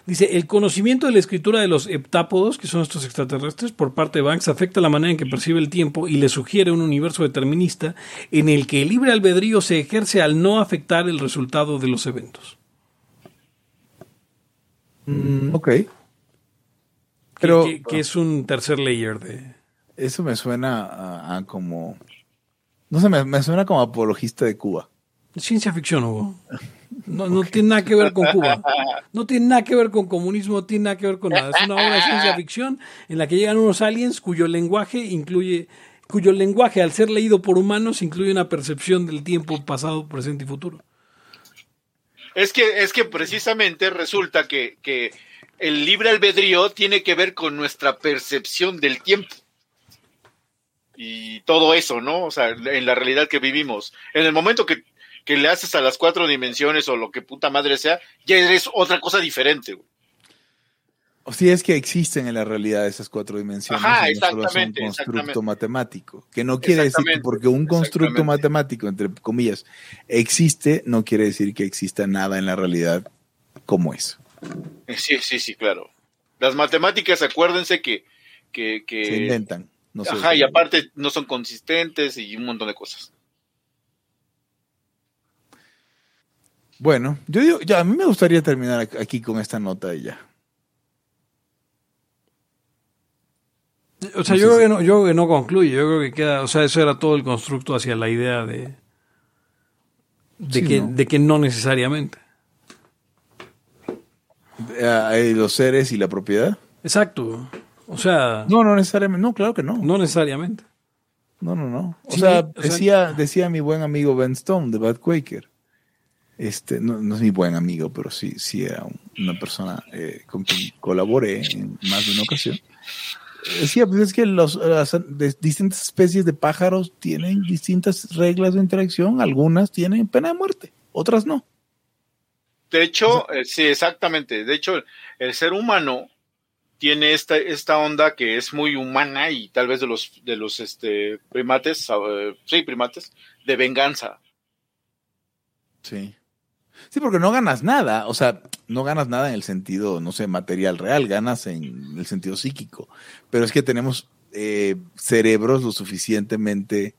Dice, el conocimiento de la escritura de los heptápodos, que son estos extraterrestres, por parte de Banks, afecta la manera en que percibe el tiempo y le sugiere un universo determinista en el que el libre albedrío se ejerce al no afectar el resultado de los eventos. Mm, ok. Que- Pero que, que es un tercer layer de... eso me suena a, a como... No sé, me, me suena como apologista de Cuba. Ciencia ficción, Hugo. No, no tiene nada que ver con Cuba. No tiene nada que ver con comunismo, no tiene nada que ver con nada. Es una obra de ciencia ficción en la que llegan unos aliens cuyo lenguaje incluye, cuyo lenguaje al ser leído por humanos incluye una percepción del tiempo pasado, presente y futuro. Es que, es que precisamente resulta que, que el libre albedrío tiene que ver con nuestra percepción del tiempo. Y todo eso, ¿no? O sea, en la realidad que vivimos. En el momento que, que le haces a las cuatro dimensiones o lo que puta madre sea, ya eres otra cosa diferente. güey. O si es que existen en la realidad esas cuatro dimensiones. Ajá, y no solo exactamente, un constructo exactamente. matemático. Que no quiere decir que porque un constructo matemático, entre comillas, existe, no quiere decir que exista nada en la realidad como eso. Eh, Sí, sí, sí, claro. Las matemáticas, acuérdense que... que, que Se inventan. No ajá, y aparte no son consistentes y un montón de cosas. Bueno, yo digo, ya, a mí me gustaría terminar aquí con esta nota y ya. O sea, No yo creo, si- que no, yo creo que no concluye, yo creo que queda, o sea, eso era todo el constructo hacia la idea de, de, Sí, que, ¿no? de que no necesariamente. Eh, los seres y la propiedad. Exacto. O sea, No, no necesariamente. No, claro que no. no necesariamente. No, no, no. O Sí, sea, o sea- decía, decía mi buen amigo Ben Stone de Bad Quaker. Este, no, no es mi buen amigo, pero sí, sí era un- una persona eh, con quien colaboré en más de una ocasión. Decía, pues es que los, las distintas especies de pájaros tienen distintas reglas de interacción. Algunas tienen pena de muerte, otras no. De hecho, eh, sí, exactamente. De hecho, el ser humano tiene esta, esta onda que es muy humana y tal vez de los, de los este, primates, eh, sí, primates, de venganza. Sí. Sí, porque no ganas nada, o sea, no ganas nada en el sentido, no sé, material real, ganas en el sentido psíquico. Pero es que tenemos eh, cerebros lo suficientemente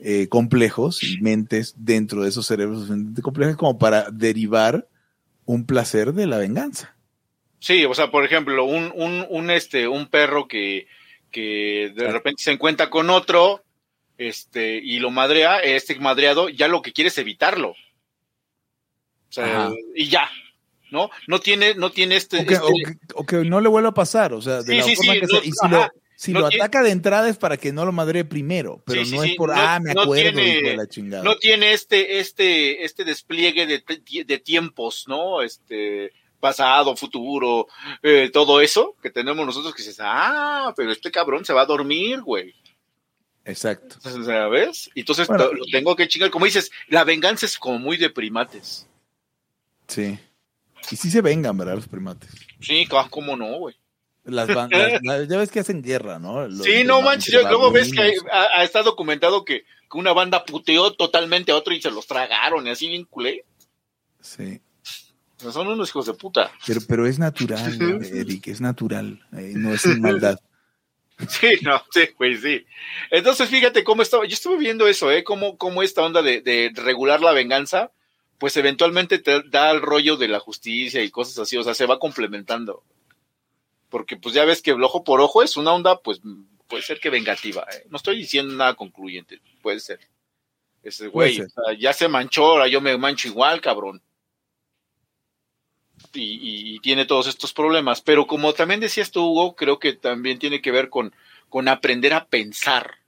eh, complejos y mentes dentro de esos cerebros lo suficientemente complejos como para derivar un placer de la venganza. Sí, o sea, por ejemplo, un, un, un, este, un perro que, que de repente se encuentra con otro, este, y lo madrea, este madreado, ya lo que quiere es evitarlo. O sea, y ya, ¿no? No tiene, no tiene este, O que, este- o que- o que no le vuelva a pasar, o sea, de Sí, la sí, forma sí, que no, se- y si ajá, lo, si no lo tiene- ataca de entrada es para que no lo madre primero, pero no es por, no- ah, me acuerdo, tiene- de la chingada. no tiene este, este, este despliegue de, de tiempos, ¿no? Este, pasado, futuro, eh, todo eso que tenemos nosotros que dices, ah, pero este cabrón se va a dormir, güey. Exacto. O sea, ¿ves? Entonces Bueno. lo tengo que chingar. Como dices, la venganza es como muy de primates. Sí. Y sí se vengan, ¿verdad? Los primates. Sí, cómo no, güey. Las ban- las- las- ya ves que hacen guerra, ¿no? Los- Sí, no manches, luego ves que hay- ha, ha estado documentado que, que una banda puteó totalmente a otro y se los tragaron y así bien culé. Sí. Son unos hijos de puta. Pero, pero es natural, Eric, es natural. eh, no es maldad. Sí, no, sí, güey, sí. Entonces, fíjate cómo estaba, yo estuve viendo eso, ¿eh? Cómo, cómo esta onda de, de regular la venganza, pues eventualmente te da el rollo de la justicia y cosas así, o sea, se va complementando. Porque pues ya ves que el ojo por ojo es una onda, pues puede ser que vengativa, ¿eh? No estoy diciendo nada concluyente, puede ser. Ese güey, o sea, ya se manchó, ahora yo me mancho igual, cabrón. Y, y- y tiene todos estos problemas. Pero como también decías tú, Hugo, creo que también tiene que ver con, con aprender a pensar.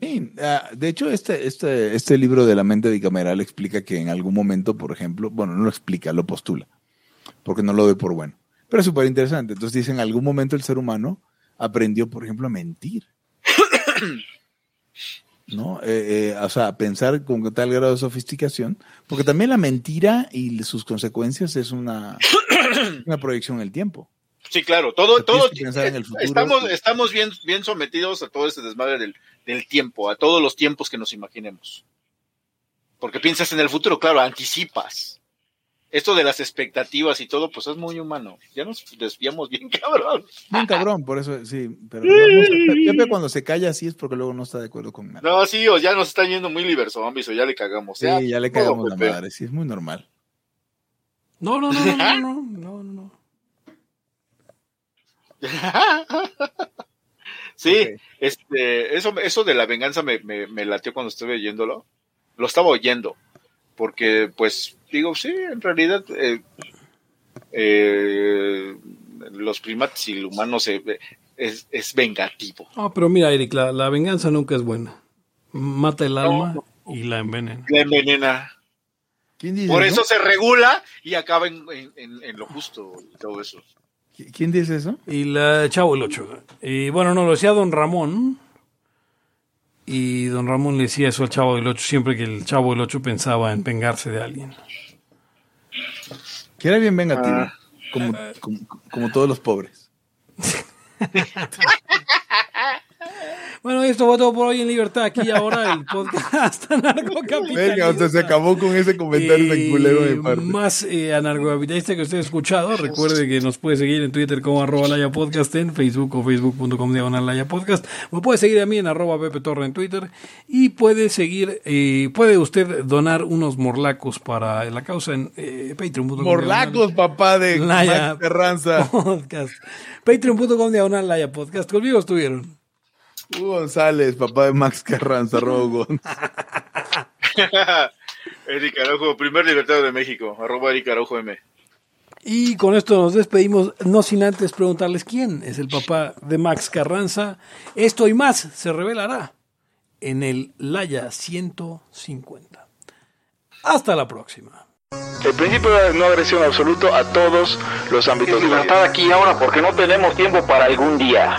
Sí, ah, de hecho, este, este, este libro de la mente bicameral explica que en algún momento, por ejemplo, bueno, no lo explica, lo postula, porque no lo ve por bueno. Pero es súper interesante. Entonces dice, en algún momento el ser humano aprendió, por ejemplo, a mentir. ¿No? Eh, eh, o sea, a pensar con tal grado de sofisticación, porque también la mentira y sus consecuencias es una, una proyección en el tiempo. Sí, claro, todo, todo tienes que pensar en el futuro. estamos, estamos bien, bien sometidos a todo ese desmadre del, del tiempo, a todos los tiempos que nos imaginemos. Porque piensas en el futuro, claro, anticipas. Esto de las expectativas y todo, pues es muy humano. Ya nos desviamos bien, cabrón. Bien cabrón, por eso sí, pero Pepe cuando se calla así es porque luego no está de acuerdo con nada. No, sí, o ya nos están yendo muy liberzombies, o ya le cagamos. Sí, ya le cagamos la madre, sí, es muy normal. No, no, no, no, no, no, no, no. sí, este, eso, eso de la venganza me, me, me latió cuando estuve oyéndolo. Lo estaba oyendo. Porque, pues, digo, sí, en realidad, eh, eh, los primates y el humano se, es, es vengativo. Ah, pero mira, Eric, la, la venganza nunca es buena. Mata el alma y la envenena. La envenena. ¿Quién dice Por eso? eso se regula y acaba en, en- en- en lo justo y todo eso. ¿Qui- ¿Quién dice eso? Y la Chavo el Ocho. Y bueno, no, lo decía don Ramón. Y don Ramón le decía eso al Chavo del Ocho siempre que el Chavo del Ocho pensaba en vengarse de alguien. Que era bien vengativo, Ah. como, como, como todos los pobres. Bueno, esto fue todo por hoy en Libertad. Aquí y ahora el podcast anarcocapitalista. Venga, o sea, se acabó con ese comentario tan culero de parte. Más eh, anarcocapitalista que usted ha escuchado. Recuerde que nos puede seguir en Twitter como arroba Laya Podcast, en Facebook o facebook.com diagonal Laya Podcast. Me puede seguir a mí en arroba Pepe Torre en Twitter. Y puede seguir, eh, puede usted donar unos morlacos para la causa en eh, patreon.com. Morlacos, papá de Laya. Max Carranza. Podcast. Patreon.com diagonal Laya Podcast. Conmigo estuvieron. Hugo González, papá de Max Carranza, Robo. Eric Araujo, primer libertario de México, arroba Eric Araujo M. Y con esto nos despedimos, no sin antes preguntarles quién es el papá de Max Carranza. Esto y más se revelará en el Laya 150. Hasta la próxima. El principio de no agresión absoluto a todos los ámbitos de la vida. Libertad aquí y ahora porque no tenemos tiempo para algún día.